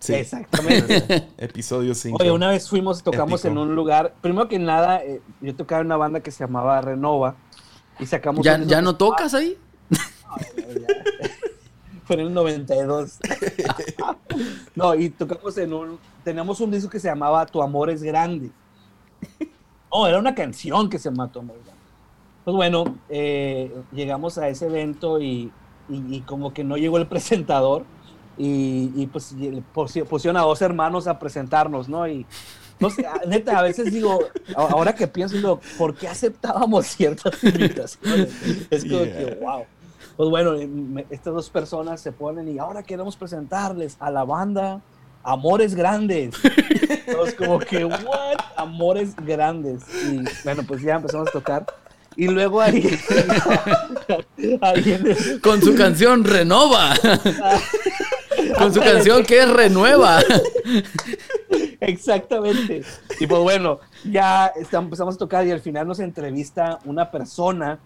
Sí. Exactamente. Episodio 5. Oye, una vez fuimos, tocamos Épico. en un lugar. Primero que nada, eh, yo tocaba en una banda que se llamaba Renova. Y sacamos. ¿Ya, ¿Ya no tocas ahí? Fue en el 92. no, y tocamos en un. Teníamos un disco que se llamaba Tu amor es grande. No, era una canción que se llama Tu amor es grande. Pues bueno, eh, llegamos a ese evento y, y- y como que no llegó el presentador. Y, y pues pusieron a dos hermanos a presentarnos, ¿no? Y no sé, neta, a veces digo, ahora que pienso, digo, ¿por qué aceptábamos ciertas invitaciones? Es como Yeah. que, wow. Pues bueno, estas dos personas se ponen y ahora queremos presentarles a la banda Amores Grandes. Entonces, como que, ¿what? Amores Grandes. Y bueno, pues ya empezamos a tocar. Y luego ahí. ahí el- Con su canción Renova. Con su canción que es Renueva. Exactamente. Y pues bueno, ya empezamos a tocar y al final nos entrevista una persona.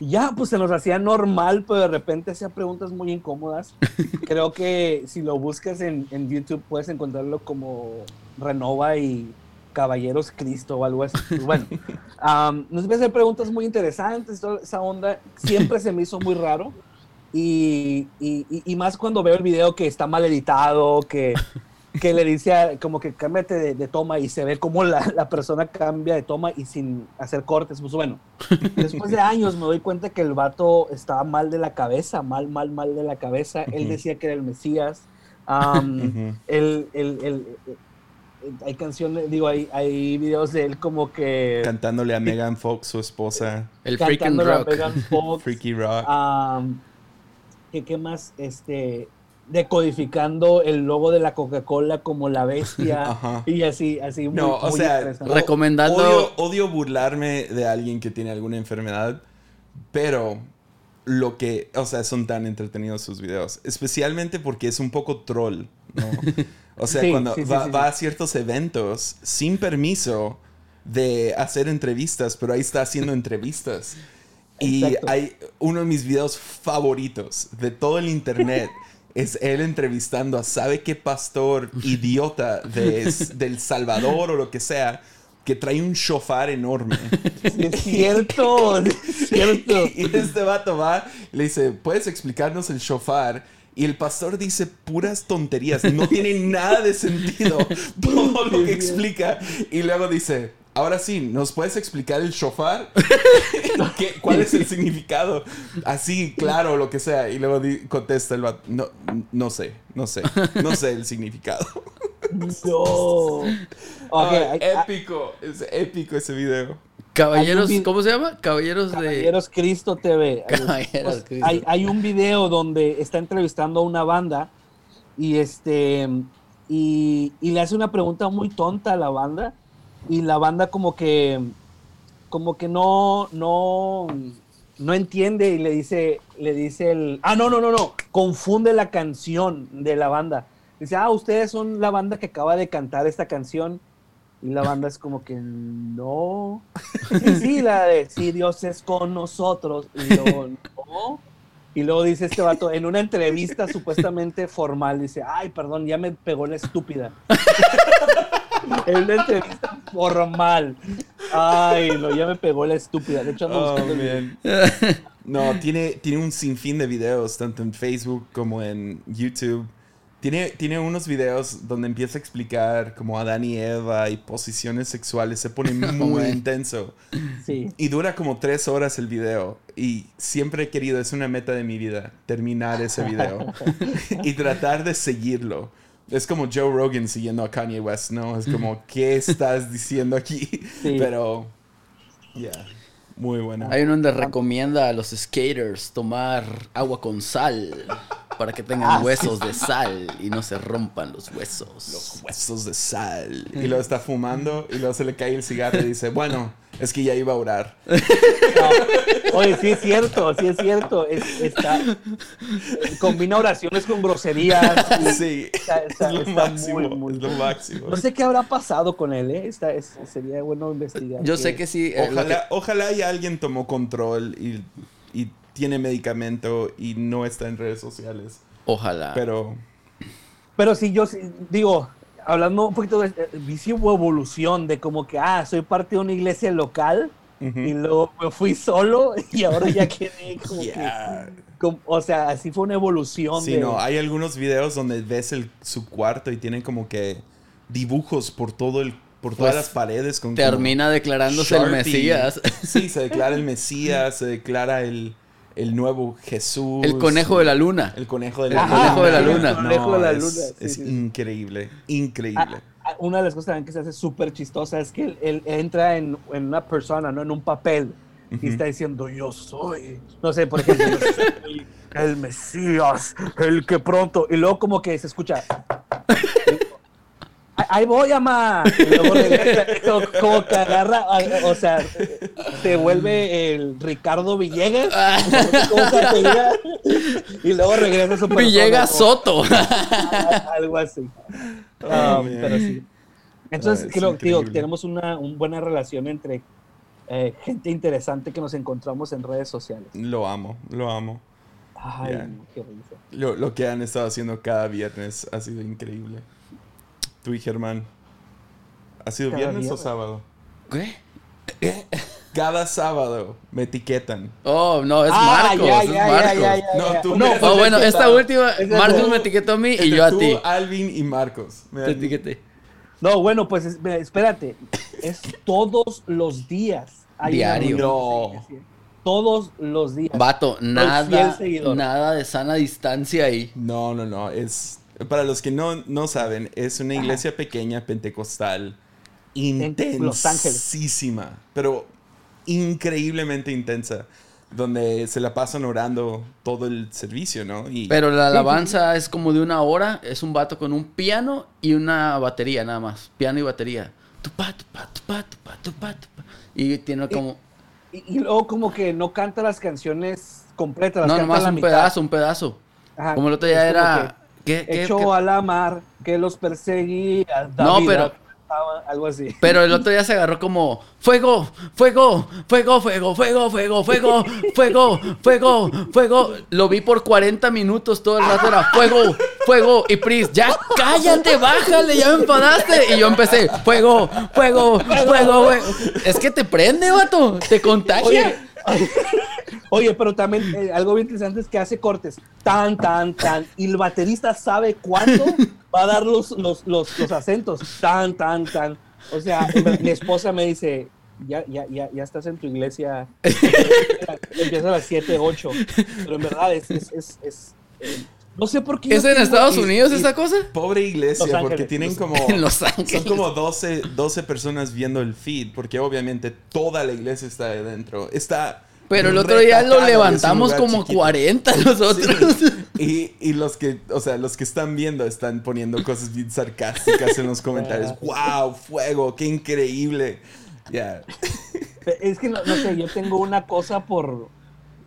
Y ya, pues se nos hacía normal, pero de repente hacía preguntas muy incómodas. Creo que si lo buscas en, en YouTube puedes encontrarlo como Renova y Caballeros Cristo o algo así. Pues bueno, nos empieza a hacer preguntas muy interesantes, toda esa onda. Siempre se me hizo muy raro. Y- y más cuando veo el video que está mal editado, que, que le dice a- como que cámbiate de, de toma y se ve como la, la persona cambia de toma y sin hacer cortes. Pues bueno, después de años me doy cuenta que el vato estaba mal de la cabeza, mal, mal, mal de la cabeza. Él decía que era el Mesías. Am, Ujú. él- él- él- hay canciones, digo, hay, hay videos de él como que Cantándole a Megan Fox, su esposa. El freaking cantándole a rock. Megan Fox. Freaky Rock. ¿qué, qué más? Este, decodificando el logo de la Coca-Cola como la bestia. Y así, así. muy- No, o muy sea, Recomendando- Odio, odio burlarme de alguien que tiene alguna enfermedad, pero lo que, o sea, son tan entretenidos sus videos, especialmente porque es un poco troll, ¿no? O sea, Sí, cuando sí, sí, va, sí, va sí. a ciertos eventos sin permiso de hacer entrevistas, pero ahí está haciendo entrevistas. Y Exacto. hay uno de mis videos favoritos de todo el internet. Es él entrevistando a sabe qué pastor idiota de, del Salvador o lo que sea que trae un shofar enorme. Sí, es cierto, es cierto. y este vato va, le dice, ¿puedes explicarnos el shofar? Y el pastor dice puras tonterías, no tiene nada de sentido todo lo que explica. Y luego dice, ahora sí, ¿nos puedes explicar el shofar? ¿Qué- ¿Cuál es el significado? Así, claro, lo que sea. Y luego contesta el vato, no, no sé, no sé, no sé el significado. No. Ok, Ay, hay- hay- épico, es épico ese video. Caballeros, vi- ¿cómo se llama? Caballeros de. Caballeros Cristo TV. Caballeros Pues, Cristo. Hay, hay un video donde está entrevistando a una banda y este y, y le hace una pregunta muy tonta a la banda y la banda como que como que no no no entiende y le dice, le dice el, ah, no, no, no, no, confunde la canción de la banda. Dice, ah, ustedes son la banda que acaba de cantar esta canción. Y la banda es como que, no. Sí, sí, la de, si Dios es con nosotros. Y luego, no. Y luego dice este vato, en una entrevista supuestamente formal, dice, ay, perdón, ya me pegó la estúpida. en una entrevista formal. Ay, no, ya me pegó la estúpida. De hecho, ando Oh, man. No, tiene, tiene un sinfín de videos, tanto en Facebook como en YouTube. Tiene, tiene unos videos donde empieza a explicar como Adán y Eva y posiciones sexuales. Se pone muy güey. intenso. Sí. Y dura como tres horas el video. Y siempre he querido, es una meta de mi vida, terminar ese video. y tratar de seguirlo. Es como Joe Rogan siguiendo a Kanye West, ¿no? Es como, ¿qué estás diciendo aquí? Sí. Pero, ya, muy bueno. Hay uno donde recomienda a los skaters tomar agua con sal para que tengan Ah, huesos de sal y no se rompan los huesos. Los huesos de sal. Y luego está fumando y luego se le cae el cigarro y dice, bueno, es que ya iba a orar. No. Oye, sí es cierto, sí es cierto. Es- está, combina oraciones con groserías. y Sí, está- está- es lo está máximo. muy, muy es lo máximo. No sé qué habrá pasado con él, ¿eh? Está- es- sería bueno investigar. Yo sé que sí. eh, lo que- Ojalá, ojalá y alguien tomó control y, y tiene medicamento y no está en redes sociales. Ojalá. Pero Pero sí, yo sí, digo, hablando un poquito de eh, vi sí hubo evolución de como que, ah, soy parte de una iglesia local y luego me fui solo y ahora ya quedé como Yeah. que, como- o sea, así fue una evolución Sí, de... no, hay algunos videos donde ves el, su cuarto y tienen como que dibujos por todo el por todas Pues, las paredes con Termina declarándose el. Mesías. Sí, se declara el Mesías, se declara el, el nuevo Jesús. El conejo de la luna. El conejo de El la conejo de la luna. El conejo de la es- luna, sí, Es sí. increíble, increíble. Una de las cosas también que se hace súper chistosa es que él, él entra en, en una persona, no en un papel, y Ujú. está diciendo, yo soy, no sé, por ejemplo, yo soy el Mesías, el que pronto, y luego como que se escucha, "Ahí- voy, ama, y luego regresa, como, que agarra, o sea, se vuelve el Ricardo Villegas, cómo se y luego regresa su Villegas como- Soto. algo así. Oh, Um, pero sí. Entonces, es creo que digo, tenemos una, una buena relación entre eh, gente interesante que nos encontramos en redes sociales. Lo amo, lo amo. Ay, Yeah. qué risa. Lo, lo que han estado haciendo cada viernes ha sido increíble. Tú y Germán. ¿Ha sido Cada viernes o sábado? ¿Qué? Cada sábado me etiquetan. Oh, no, es Ah, Marcos. ya, es ya, Marcos. ya, ya, No, tú No, me- Oh, bueno, esta última, es Marcos tú- me etiquetó a mí y yo a tú, ti. Alvin y Marcos. Me Te etiqueté. No, bueno, pues espérate. Es todos los días. hay Diario. No. Todos los días. Vato, nada, nada de sana distancia ahí. No, no, no. Es. Para los que no, no saben, es una iglesia pequeña pentecostal. Los Ángeles. Intensísima. Pero increíblemente intensa. Donde se la pasan orando todo el servicio, ¿no? Y Pero la alabanza es como de una hora. Es un vato con un piano y una batería nada más. Piano y batería. Tupa, tupa, tupa, tupa, tupa, tupa. Y tiene como... Y, y luego como que no canta las canciones completas. las No, canta nomás la un mitad. pedazo, un pedazo. Ajá, Como el otro día era... ¿Qué, que qué- Echó qué? a la mar que los perseguía. No, David pero- cantaba, Algo así. Pero el otro día se agarró como fuego, fuego, fuego, fuego, fuego, fuego, fuego, fuego, fuego, fuego. Lo vi por 40 minutos todo el rato era fuego, fuego y Pris, ya cállate, bájale, ya me enfadaste. Y yo empecé, fuego, fuego, fuego, fuego. Es que te prende, vato, te contagia. Oye, oye, pero también eh, algo bien interesante es que hace cortes tan, tan, tan. Y el baterista sabe cuándo va a dar los, los, los, acentos tan, tan, tan. O sea, mi esposa me dice, ya, ya, ya, ya estás en tu iglesia. Empieza a las 7, 8. Pero en verdad es, es, es, es, eh, no sé por qué. ¿Es en Estados Unidos y- esa cosa? Pobre iglesia, Los porque Ángeles. tienen Los- como. En Los Ángeles. Son como 12, 12 personas viendo el feed, porque obviamente toda la iglesia está ahí dentro. Está. Pero el otro día lo levantamos como chiquito. 40 nosotros. Sí. Y, y los que, o sea, los que están viendo están poniendo cosas bien sarcásticas en los comentarios. ¡Wow! ¡Fuego! ¡Qué increíble! Ya. Es que no, no sé, yo tengo una cosa por,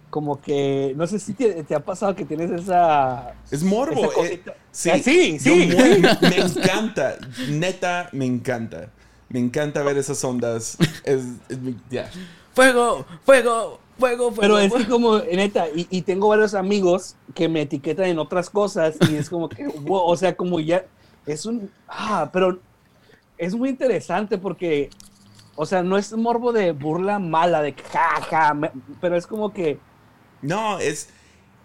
como que, no sé si te, te ha pasado que tienes esa... Es morbo. esa eh, sí, Ah, sí, sí. muero- me encanta. Neta, me encanta. Me encanta ver esas ondas. Es, es mi- ya. Fuego, fuego, fuego, fuego. Pero es que como, neta, y, y tengo varios amigos que me etiquetan en otras cosas y es como que, wow, o sea, como ya, es un, ah, pero es muy interesante porque, o sea, no es morbo de burla mala, de jaja, me- pero es como que, No, es,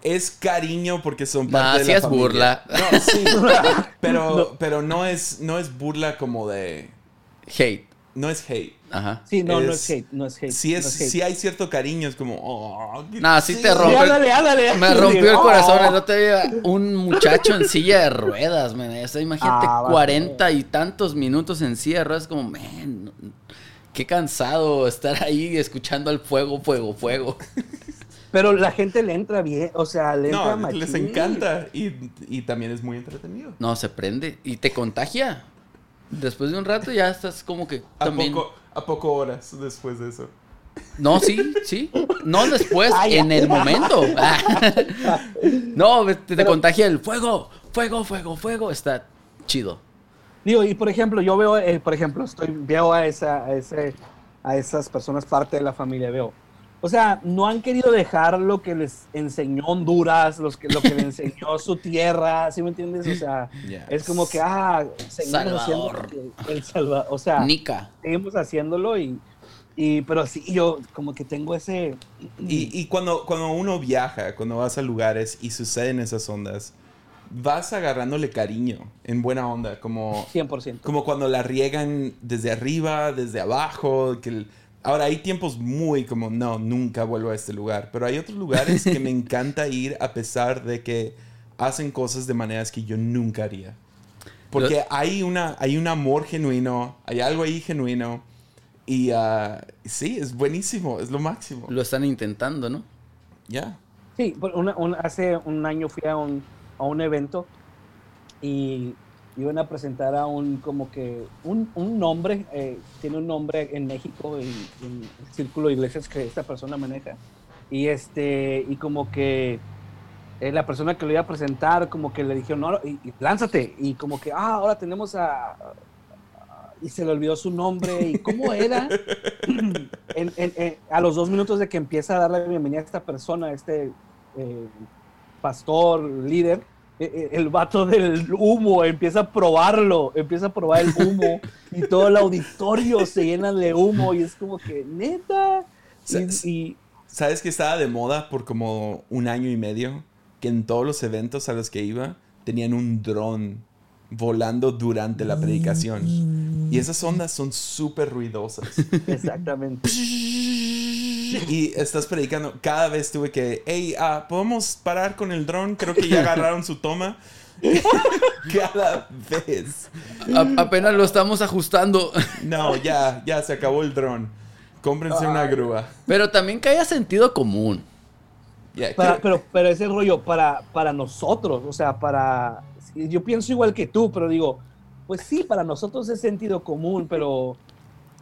es cariño porque son Nah, parte de sí la es familia. burla. No, sí. Pero, No. pero no es, no es burla como de. Hate. No es hate. Ajá. sí, no, no Es- hate, no es hate. Sí, es, no hate. sí hay cierto cariño, es como. Oh, Nah, sí te rompe. Sí, ándale, ándale. Me rompió el Oh. corazón el otro día un muchacho en silla de ruedas, man. O sea, imagínate Ah, va, cuarenta y tantos minutos en silla de ruedas, como, man, qué cansado estar ahí escuchando al fuego, fuego, fuego. Pero la gente le entra bien, o sea, le entra No, les encanta. Y, y también es muy entretenido. No, se prende y te contagia. Después de un rato ya estás como que ¿A también. poco, ¿A poco horas después de eso? No, sí, sí. No después, Ay, en el momento. no, te, te contagia el fuego, fuego, fuego, fuego. Está chido. Digo, y por ejemplo, yo veo, eh, por ejemplo, estoy, veo a, esa, a, ese, a esas personas parte de la familia, veo. O sea, no han querido dejar lo que les enseñó Honduras, los que, lo que les enseñó su tierra, ¿sí me entiendes? O sea, es como que, ah, seguimos haciendo Salvador. el Salvador. O sea, Nica. seguimos haciéndolo y, y, pero sí, yo como que tengo ese... Y, y cuando, cuando uno viaja, cuando vas a lugares y suceden esas ondas, vas agarrándole cariño, en buena onda, como, 100%. como cuando la riegan desde arriba, desde abajo. Que el- Ahora, hay tiempos muy como, no, nunca vuelvo a este lugar, pero hay otros lugares que me encanta ir a pesar de que hacen cosas de maneras que yo nunca haría. Porque hay, una, hay un amor genuino, hay algo ahí genuino. Y ah, sí, es buenísimo, es lo máximo. Lo están intentando, ¿no? Ya. Sí, por una- un- hace un año fui a un, a un evento y iban a presentar a un como que un, un nombre, eh, tiene un nombre en México, en, en el círculo de iglesias que esta persona maneja. Y este, y como que eh, la persona que lo iba a presentar, como que le dijeron, no, y, y lánzate. Y como que, ah, ahora tenemos a, a- y se le olvidó su nombre y cómo era. En- en- en- a los dos minutos de que empieza a dar la bienvenida a esta persona, a este eh, pastor, líder, el vato del humo empieza a probarlo, empieza a probar el humo y todo el auditorio se llena de humo y es como que, neta. Y, y- ¿Sabes que estaba de moda por como un año y medio? Que en todos los eventos a los que iba tenían un dron volando durante la predicación. Y esas ondas son súper ruidosas. exactamente. Y estás predicando. Cada vez tuve que, hey, ah, ¿podemos parar con el dron? Creo que ya agarraron su toma. Cada vez. A- apenas lo estamos ajustando. No, ya, ya se acabó el dron. Cómprense una grúa. Pero también que haya sentido común. Para- creo- pero, pero ese rollo para, para nosotros, o sea, para... Yo pienso igual que tú, pero digo, pues sí, para nosotros es sentido común, pero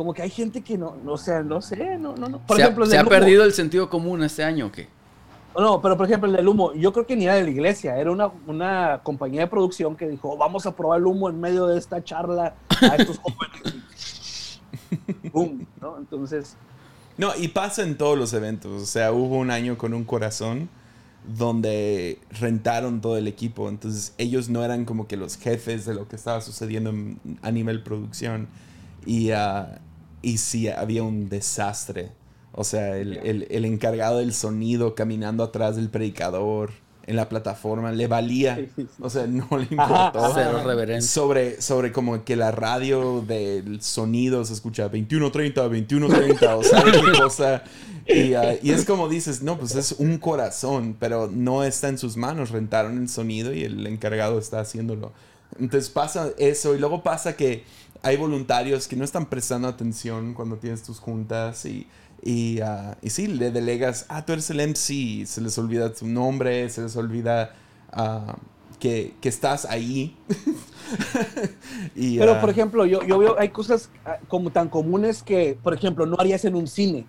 como que hay gente que no, no, o sea, no sé, no, no, no. Por ¿Se, ejemplo, ha, el se del ha humo. perdido el sentido común este año o qué? No, pero por ejemplo, el del humo, yo creo que ni era de la iglesia, era una, una compañía de producción que dijo, vamos a probar el humo en medio de esta charla a estos jóvenes. Boom, ¿no? Entonces, No, y pasa en todos los eventos. O sea, hubo un año con un corazón donde rentaron todo el equipo. Entonces, ellos no eran como que los jefes de lo que estaba sucediendo en- a nivel producción. Y, ah, y sí, había un desastre. O sea, el, el- el encargado del sonido caminando atrás del predicador en la plataforma le valía. O sea, no le importó. ajá. Cero reverencia. Sobre, sobre como que la radio del sonido se escucha 2130, 2130, o sea, qué cosa. Y, ah, y es como dices, no, pues es un corazón, pero no está en sus manos. Rentaron el sonido y el encargado está haciéndolo. Entonces pasa eso y luego pasa que hay voluntarios que no están prestando atención cuando tienes tus juntas y, y, ah, y sí, le delegas, ah, tú eres el MC, se les olvida tu nombre, se les olvida ah, que, que estás ahí. Y, Pero, ah, por ejemplo, yo, yo veo, hay cosas como tan comunes que, por ejemplo, no harías en un cine.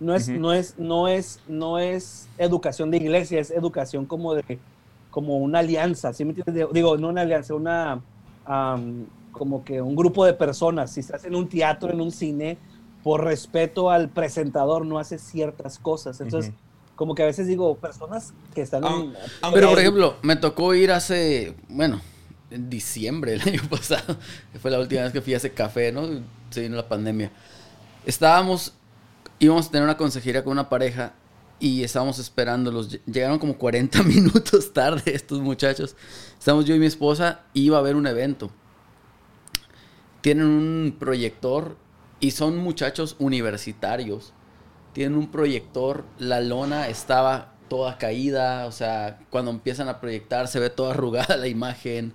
No es, no es, no es, no es educación de iglesia, es educación como de, como una alianza, ¿sí me entiendes? Digo, no una alianza, una, como que un grupo de personas. Si estás en un teatro, en un cine, por respeto al presentador, no haces ciertas cosas. Entonces, como que a veces digo, personas que están en... Pero, por ejemplo, me tocó ir hace, bueno, en diciembre el año pasado, que fue la última vez que fui a ese café, ¿no? Se vino la pandemia. Estábamos, íbamos a tener una consejería con una pareja y estábamos esperándolos. Llegaron como 40 minutos tarde estos muchachos. Estamos yo y mi esposa y iba a haber un evento. Tienen un proyector y son muchachos universitarios. Tienen un proyector, la lona estaba toda caída, o sea, cuando empiezan a proyectar se ve toda arrugada la imagen.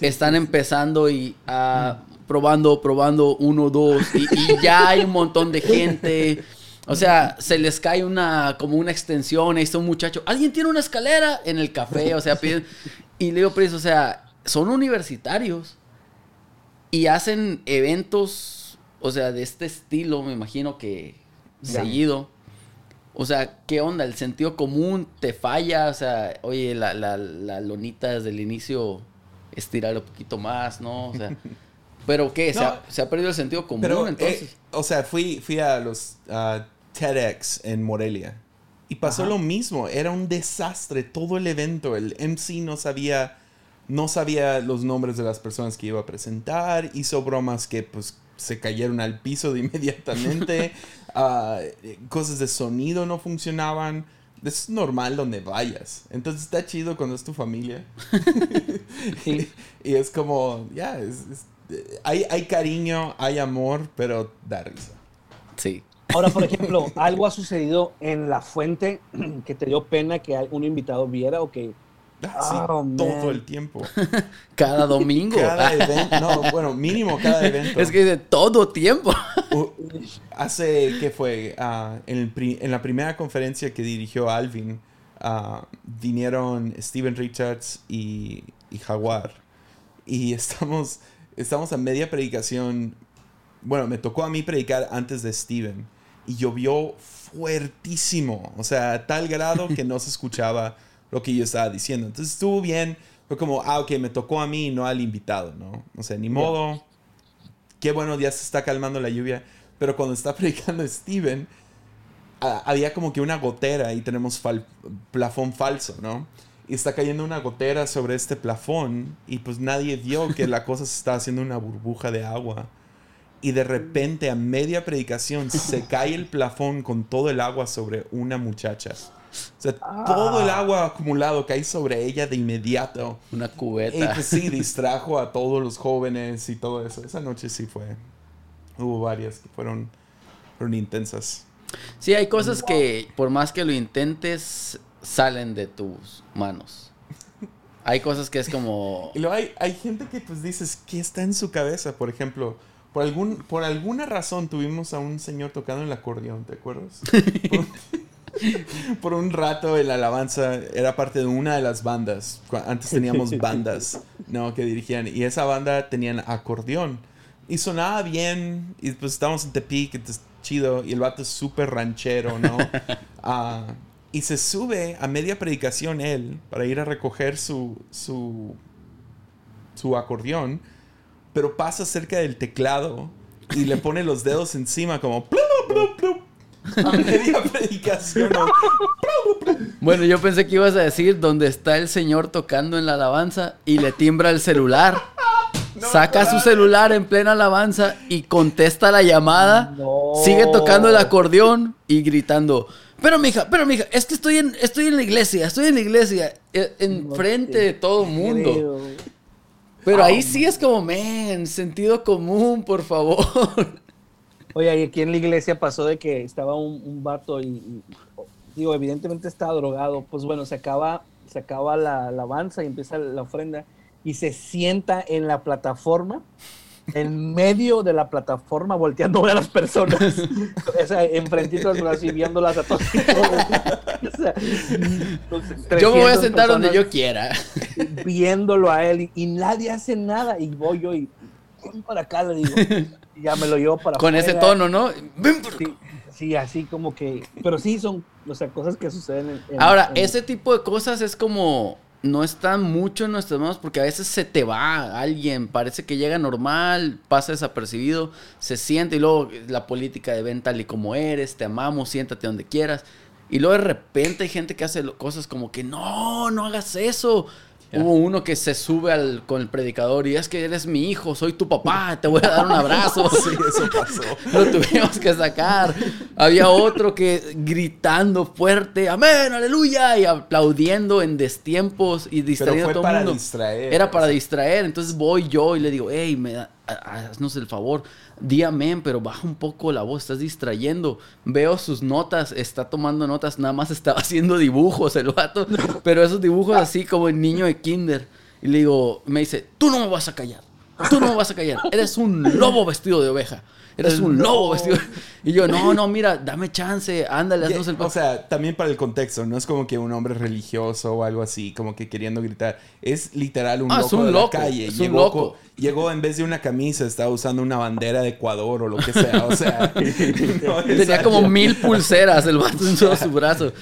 Están empezando y uh, probando, probando, uno, dos, y, ya hay un montón de gente. O sea, se les cae una, como una extensión, ahí está un muchacho, alguien tiene una escalera en el café, o sea, piden, y le digo, pues, o sea, son universitarios y hacen eventos, o sea, de este estilo, me imagino que seguido. O sea, ¿qué onda? El sentido común te falla, o sea, oye, la, la, la lonita desde el inicio estirarlo un poquito más, ¿no? O sea, pero ¿qué? ¿Se, ha, perdido el sentido común eh, entonces? o sea, fui, fui a los TEDx en Morelia y pasó lo mismo, era un desastre todo el evento, el MC no sabía no sabía los nombres de las personas que iba a presentar, hizo bromas que pues se cayeron al piso de inmediatamente, ah, cosas de sonido no funcionaban. Es normal donde vayas. Entonces está chido cuando es tu familia. y, es como, ya, hay, hay cariño, hay amor, pero da risa. Sí. Ahora, por ejemplo, algo ha sucedido en la fuente que te dio pena que un invitado viera o que Ah, oh, todo el tiempo. cada domingo. Cada evento. No, bueno, mínimo cada evento. Es que de todo tiempo. hace, ¿qué fue? Ah, en, la primera conferencia que dirigió Alvin, uh, vinieron Steven Richards y, y, Jaguar. Y estamos, estamos a media predicación. Bueno, me tocó a mí predicar antes de Steven. Y llovió fuertísimo. O sea, a tal grado que no se escuchaba lo que yo estaba diciendo. Entonces estuvo bien. Fue como, ah, ok, me tocó a mí y no al invitado, ¿no? O sea, ni modo. Qué bueno, ya se está calmando la lluvia. Pero cuando está predicando Steven, había como que una gotera y tenemos plafón falso, ¿no? Y está cayendo una gotera sobre este plafón y pues nadie vio que la cosa se estaba haciendo una burbuja de agua. Y de repente a media predicación se cae el plafón con todo el agua sobre una muchacha. O sea, todo el ah. agua acumulado cae sobre ella de inmediato. Una cubeta. Y pues sí, distrajo a todos los jóvenes y todo eso. Esa noche sí fue. Hubo varias que fueron, fueron intensas. Sí, hay cosas que por más que lo intentes, salen de tus manos. Hay cosas que es como... Y luego hay, hay gente que pues dices, ¿qué está en su cabeza? Por ejemplo, por, algún, por alguna razón tuvimos a un señor tocando el acordeón, ¿te acuerdas? por un rato el alabanza era parte de una de las bandas. Antes teníamos bandas, ¿no? Que dirigían. Y esa banda tenían acordeón. Y sonaba bien. Y pues estábamos en Tepic, es chido. Y el vato es súper ranchero, ¿no? Ah, y se sube a media predicación él para ir a recoger su, su, su acordeón. Pero pasa cerca del teclado y le pone los dedos encima como... media predicación. Bueno, yo pensé que ibas a decir donde está el señor tocando en la alabanza y le timbra el celular. Saca su celular en plena alabanza y contesta la llamada. Sigue tocando el acordeón y gritando. Pero mija, pero mija, es que estoy en, estoy en la iglesia, estoy en la iglesia, e, en frente de todo el mundo. Pero ahí sí es como, men, sentido común, por favor. Oye, aquí en la iglesia pasó de que estaba un, un vato y, digo, evidentemente estaba drogado. Pues bueno, se acaba, se acaba la alabanza y empieza la ofrenda y se sienta en la plataforma, en medio de la plataforma, volteando a las personas. o sea, enfrentito así, viéndolas a todos. yo me voy a sentar donde yo quiera. Viéndolo a él y, y nadie hace nada. Y voy yo y para acá le digo ya me lo llevo para Con ese tono, ¿no? Sí, Sí, así como que, pero sí son, o sea, cosas que suceden en... Ahora, en- ese tipo de cosas es como no están mucho en nuestras manos porque a veces se te va alguien, parece que llega normal, pasa desapercibido, se siente y luego la política de ven tal y como eres, te amamos, siéntate donde quieras. Y luego de repente hay gente que hace cosas como que no, no hagas eso. Hubo uno que se sube al, con el predicador y es que eres mi hijo, soy tu papá, te voy a dar un abrazo. Sí, eso pasó. Lo tuvimos que sacar. Había otro que gritando fuerte, amén, aleluya, y aplaudiendo en destiempos y Pero distrayendo a todo el para mundo. distraer. Era para o sea, distraer. Entonces voy yo y le digo, hey, me da- haznos el favor, di amén, pero baja un poco la voz, estás distrayendo. Veo sus notas, está tomando notas, nada más estaba haciendo dibujos el vato, pero esos dibujos así como el niño de kinder. Y le digo, me dice, tú no me vas a callar, tú no me vas a callar, eres un lobo vestido de oveja. Eres un lobo vestido. Y yo, no, no, mira, dame chance, ándale, haznos el o sea, también para el contexto, no es como que un hombre religioso o algo así, como que queriendo gritar. Es literal un Ah, es loco un de loco, la calle. es un llegó, loco. co- llegó en vez de una camisa, estaba usando una bandera de Ecuador o lo que sea. O sea, no Tenía como mil pulseras el vato en todo su brazo.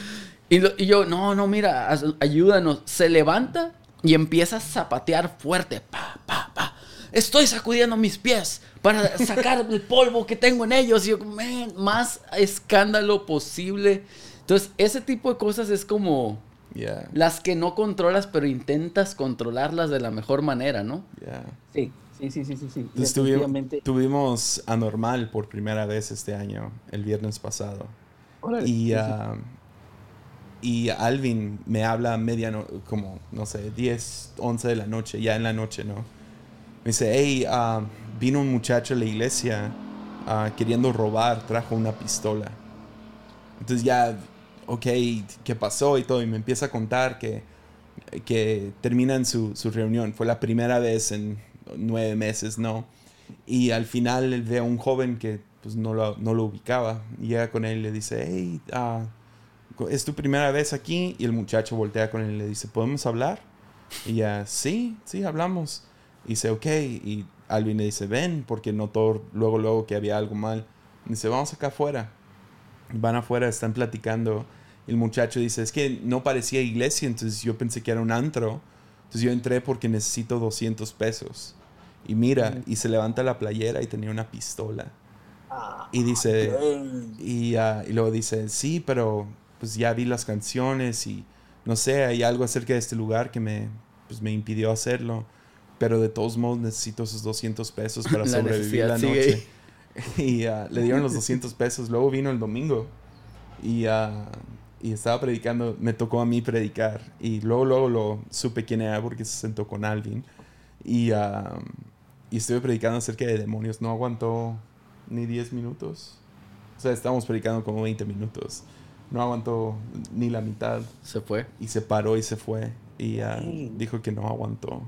Y, lo- y yo, no, no, mira, ayúdanos. Se levanta y empieza a zapatear fuerte. Pa, pa, pa. Estoy sacudiendo mis pies para sacar el polvo que tengo en ellos. Y yo, "Man, más escándalo posible. Entonces, ese tipo de cosas es como Yeah, las que no controlas, pero intentas controlarlas de la mejor manera, ¿no? yeah. Sí, sí, sí, sí, sí, sí. Entonces, tuvimos Anormal por primera vez este año, el viernes pasado. Órale, Y, sí, sí. ah, y Alvin me habla a mediano, como, no sé, 10, 11 de la noche, ya en la noche, ¿no? Me dice, hey, ah, vino un muchacho a la iglesia ah, queriendo robar, trajo una pistola. Entonces ya, ok, ¿qué pasó? Y todo, y me empieza a contar que, que terminan su, su reunión. Fue la primera vez en nueve meses, ¿no? Y al final ve a un joven que pues no lo, no lo ubicaba. Y llega con él y le dice, hey, ah, ¿es tu primera vez aquí? Y el muchacho voltea con él y le dice, ¿podemos hablar? Y ya, sí, sí, hablamos. Y dice, ok. Y Alvin le dice, ven, porque notó luego, luego que había algo mal. Y dice, vamos acá afuera. Van afuera, están platicando. Y el muchacho dice, es que no parecía iglesia, entonces yo pensé que era un antro. Entonces yo entré porque necesito 200 pesos. Y mira, y se levanta la playera y tenía una pistola. Ah, Y dice, y, ah, y luego dice, sí, pero pues ya vi las canciones y no sé, hay algo acerca de este lugar que me, pues, me impidió hacerlo. Pero de todos modos necesito esos 200 pesos para La sobrevivir la sigue noche. Y ah, le dieron los 200 pesos. Luego vino el domingo y, ah, y estaba predicando. Me tocó a mí predicar. Y luego, luego lo supe quién era porque se sentó con Alvin. Y, ah, y estuve predicando acerca de demonios. No aguantó ni 10 minutos. O sea, estábamos predicando como 20 minutos. No aguantó ni la mitad. Se fue. Y se paró y se fue. Y dijo que no aguantó.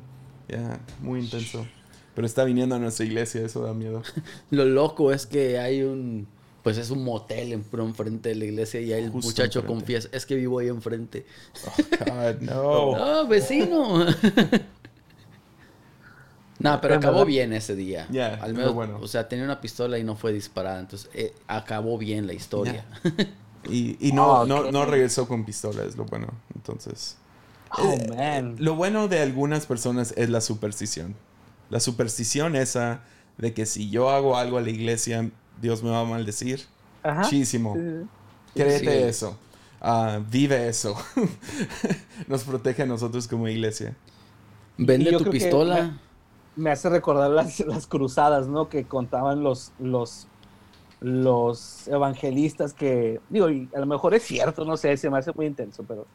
Ya, muy intenso. Pero está viniendo a nuestra iglesia, eso da miedo. Lo loco es que hay un, pues es un motel en, enfrente de la iglesia y ahí el Justo muchacho enfrente. confiesa, es que vivo ahí enfrente. Oh, God, no. Ah, vecino. no, pero acabó bien ese día. Ya, Al menos, bueno. o sea, tenía una pistola y no fue disparada, entonces eh, acabó bien la historia. Y, y no, Oh, no, no regresó con pistola, es lo bueno. Entonces, Oh, Eh, man. lo bueno de algunas personas es la superstición. La superstición esa de que si yo hago algo a la iglesia, Dios me va a maldecir. Ajá. Muchísimo. Sí. Créete Sí. eso. Ah, vive eso. Nos protege a nosotros como iglesia. Vende tu pistola. me hace recordar las, las cruzadas, ¿no? Que contaban los, los, los evangelistas que, digo, y a lo mejor es cierto, no sé, se me hace muy intenso, pero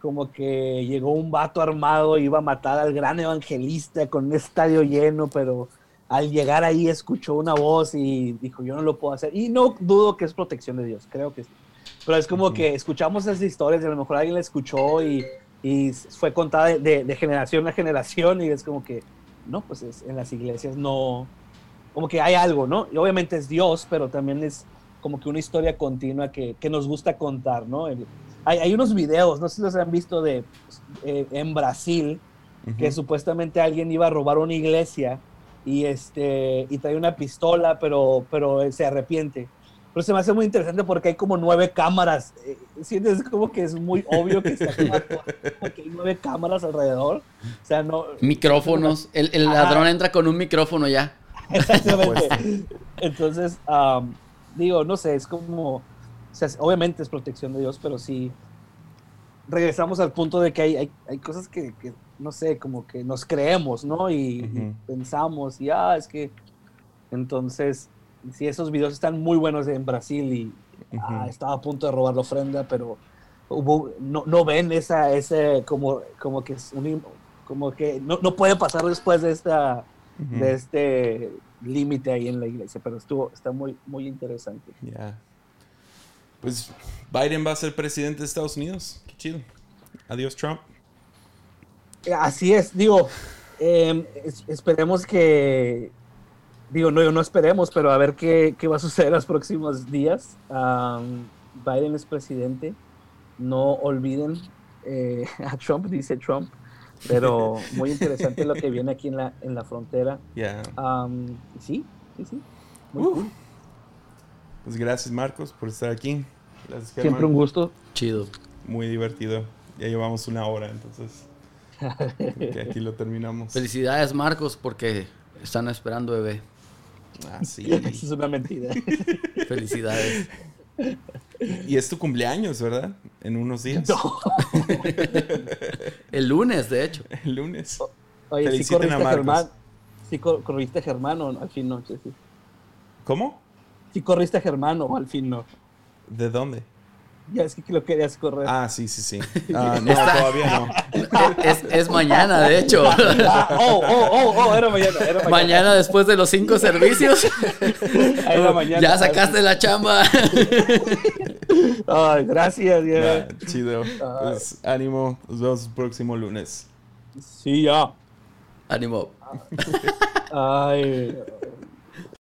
como que llegó un vato armado, iba a matar al gran evangelista con un estadio lleno, pero al llegar ahí escuchó una voz y dijo, yo no lo puedo hacer. Y no dudo que es protección de Dios, creo que sí. Pero es como Ujú. que escuchamos esas historias y a lo mejor alguien la escuchó y, y fue contada de, de- de generación a generación y es como que, no, pues es- en las iglesias no, como que hay algo, ¿no? Y obviamente es Dios, pero también es como que una historia continua que, que nos gusta contar, ¿no? El- hay, hay unos videos, no sé si los han visto de eh, en Brasil, que Ujú. supuestamente alguien iba a robar una iglesia y este y trae una pistola, pero pero él se arrepiente Pero se me hace muy interesante porque hay como nueve cámaras. Eh, Sientes como que es muy obvio que está porque hay nueve cámaras alrededor. O sea, no. Micrófonos. El, el ladrón entra con un micrófono ya. Exactamente. Entonces, am, digo, no sé, es como, sea, obviamente es protección de Dios, pero sí, regresamos al punto de que hay, hay, hay cosas que, que, no sé, como que nos creemos, ¿no? Y, pensamos, y ah, es que, entonces, sí, esos videos están muy buenos en Brasil y ah, estaba a punto de robar la ofrenda, pero hubo, no, no ven esa, ese, como, como que es un, como que no, no puede pasar después de esta Ujú. de este límite ahí en la iglesia, pero estuvo, está muy, muy interesante. Pues Biden va a ser presidente de Estados Unidos. Qué chido. Adiós, Trump. Así es, digo, eh, es- esperemos que, digo, no, no esperemos, pero a ver qué, qué va a suceder en los próximos días. Am, Biden es presidente, no olviden eh, a Trump, dice Trump, pero muy interesante lo que viene aquí en la, en la frontera. Ya. Am, sí, sí, sí. Muy Uh, cool. Pues gracias, Marcos, por estar aquí. Gracias, Siempre un gusto. Chido. Muy divertido. Ya llevamos una hora, entonces. que aquí lo terminamos. Felicidades, Marcos, porque están esperando bebé. Ah, sí. Eso es una mentira. Felicidades. Y es tu cumpleaños, ¿verdad? En unos días. No. El lunes, de hecho. El lunes. Oye, si Feliciten corriste a Marcos. Germán. Si corriste a Germán o no? al fin no. Sí, sí. ¿Cómo? Si corriste a Germán o al fin no. ¿De dónde? Ya es que lo querías correr. Ah, sí, sí, sí. Ah, no, todavía no. Es, es mañana, de hecho. Ah, oh, oh, oh, oh, era mañana, era mañana. Mañana después de los cinco servicios. Era mañana. Ya sacaste la chamba. Ay, gracias. ya. Ah, chido. Pues ánimo. Nos vemos el próximo lunes. Sí, ya. Ánimo. Ay.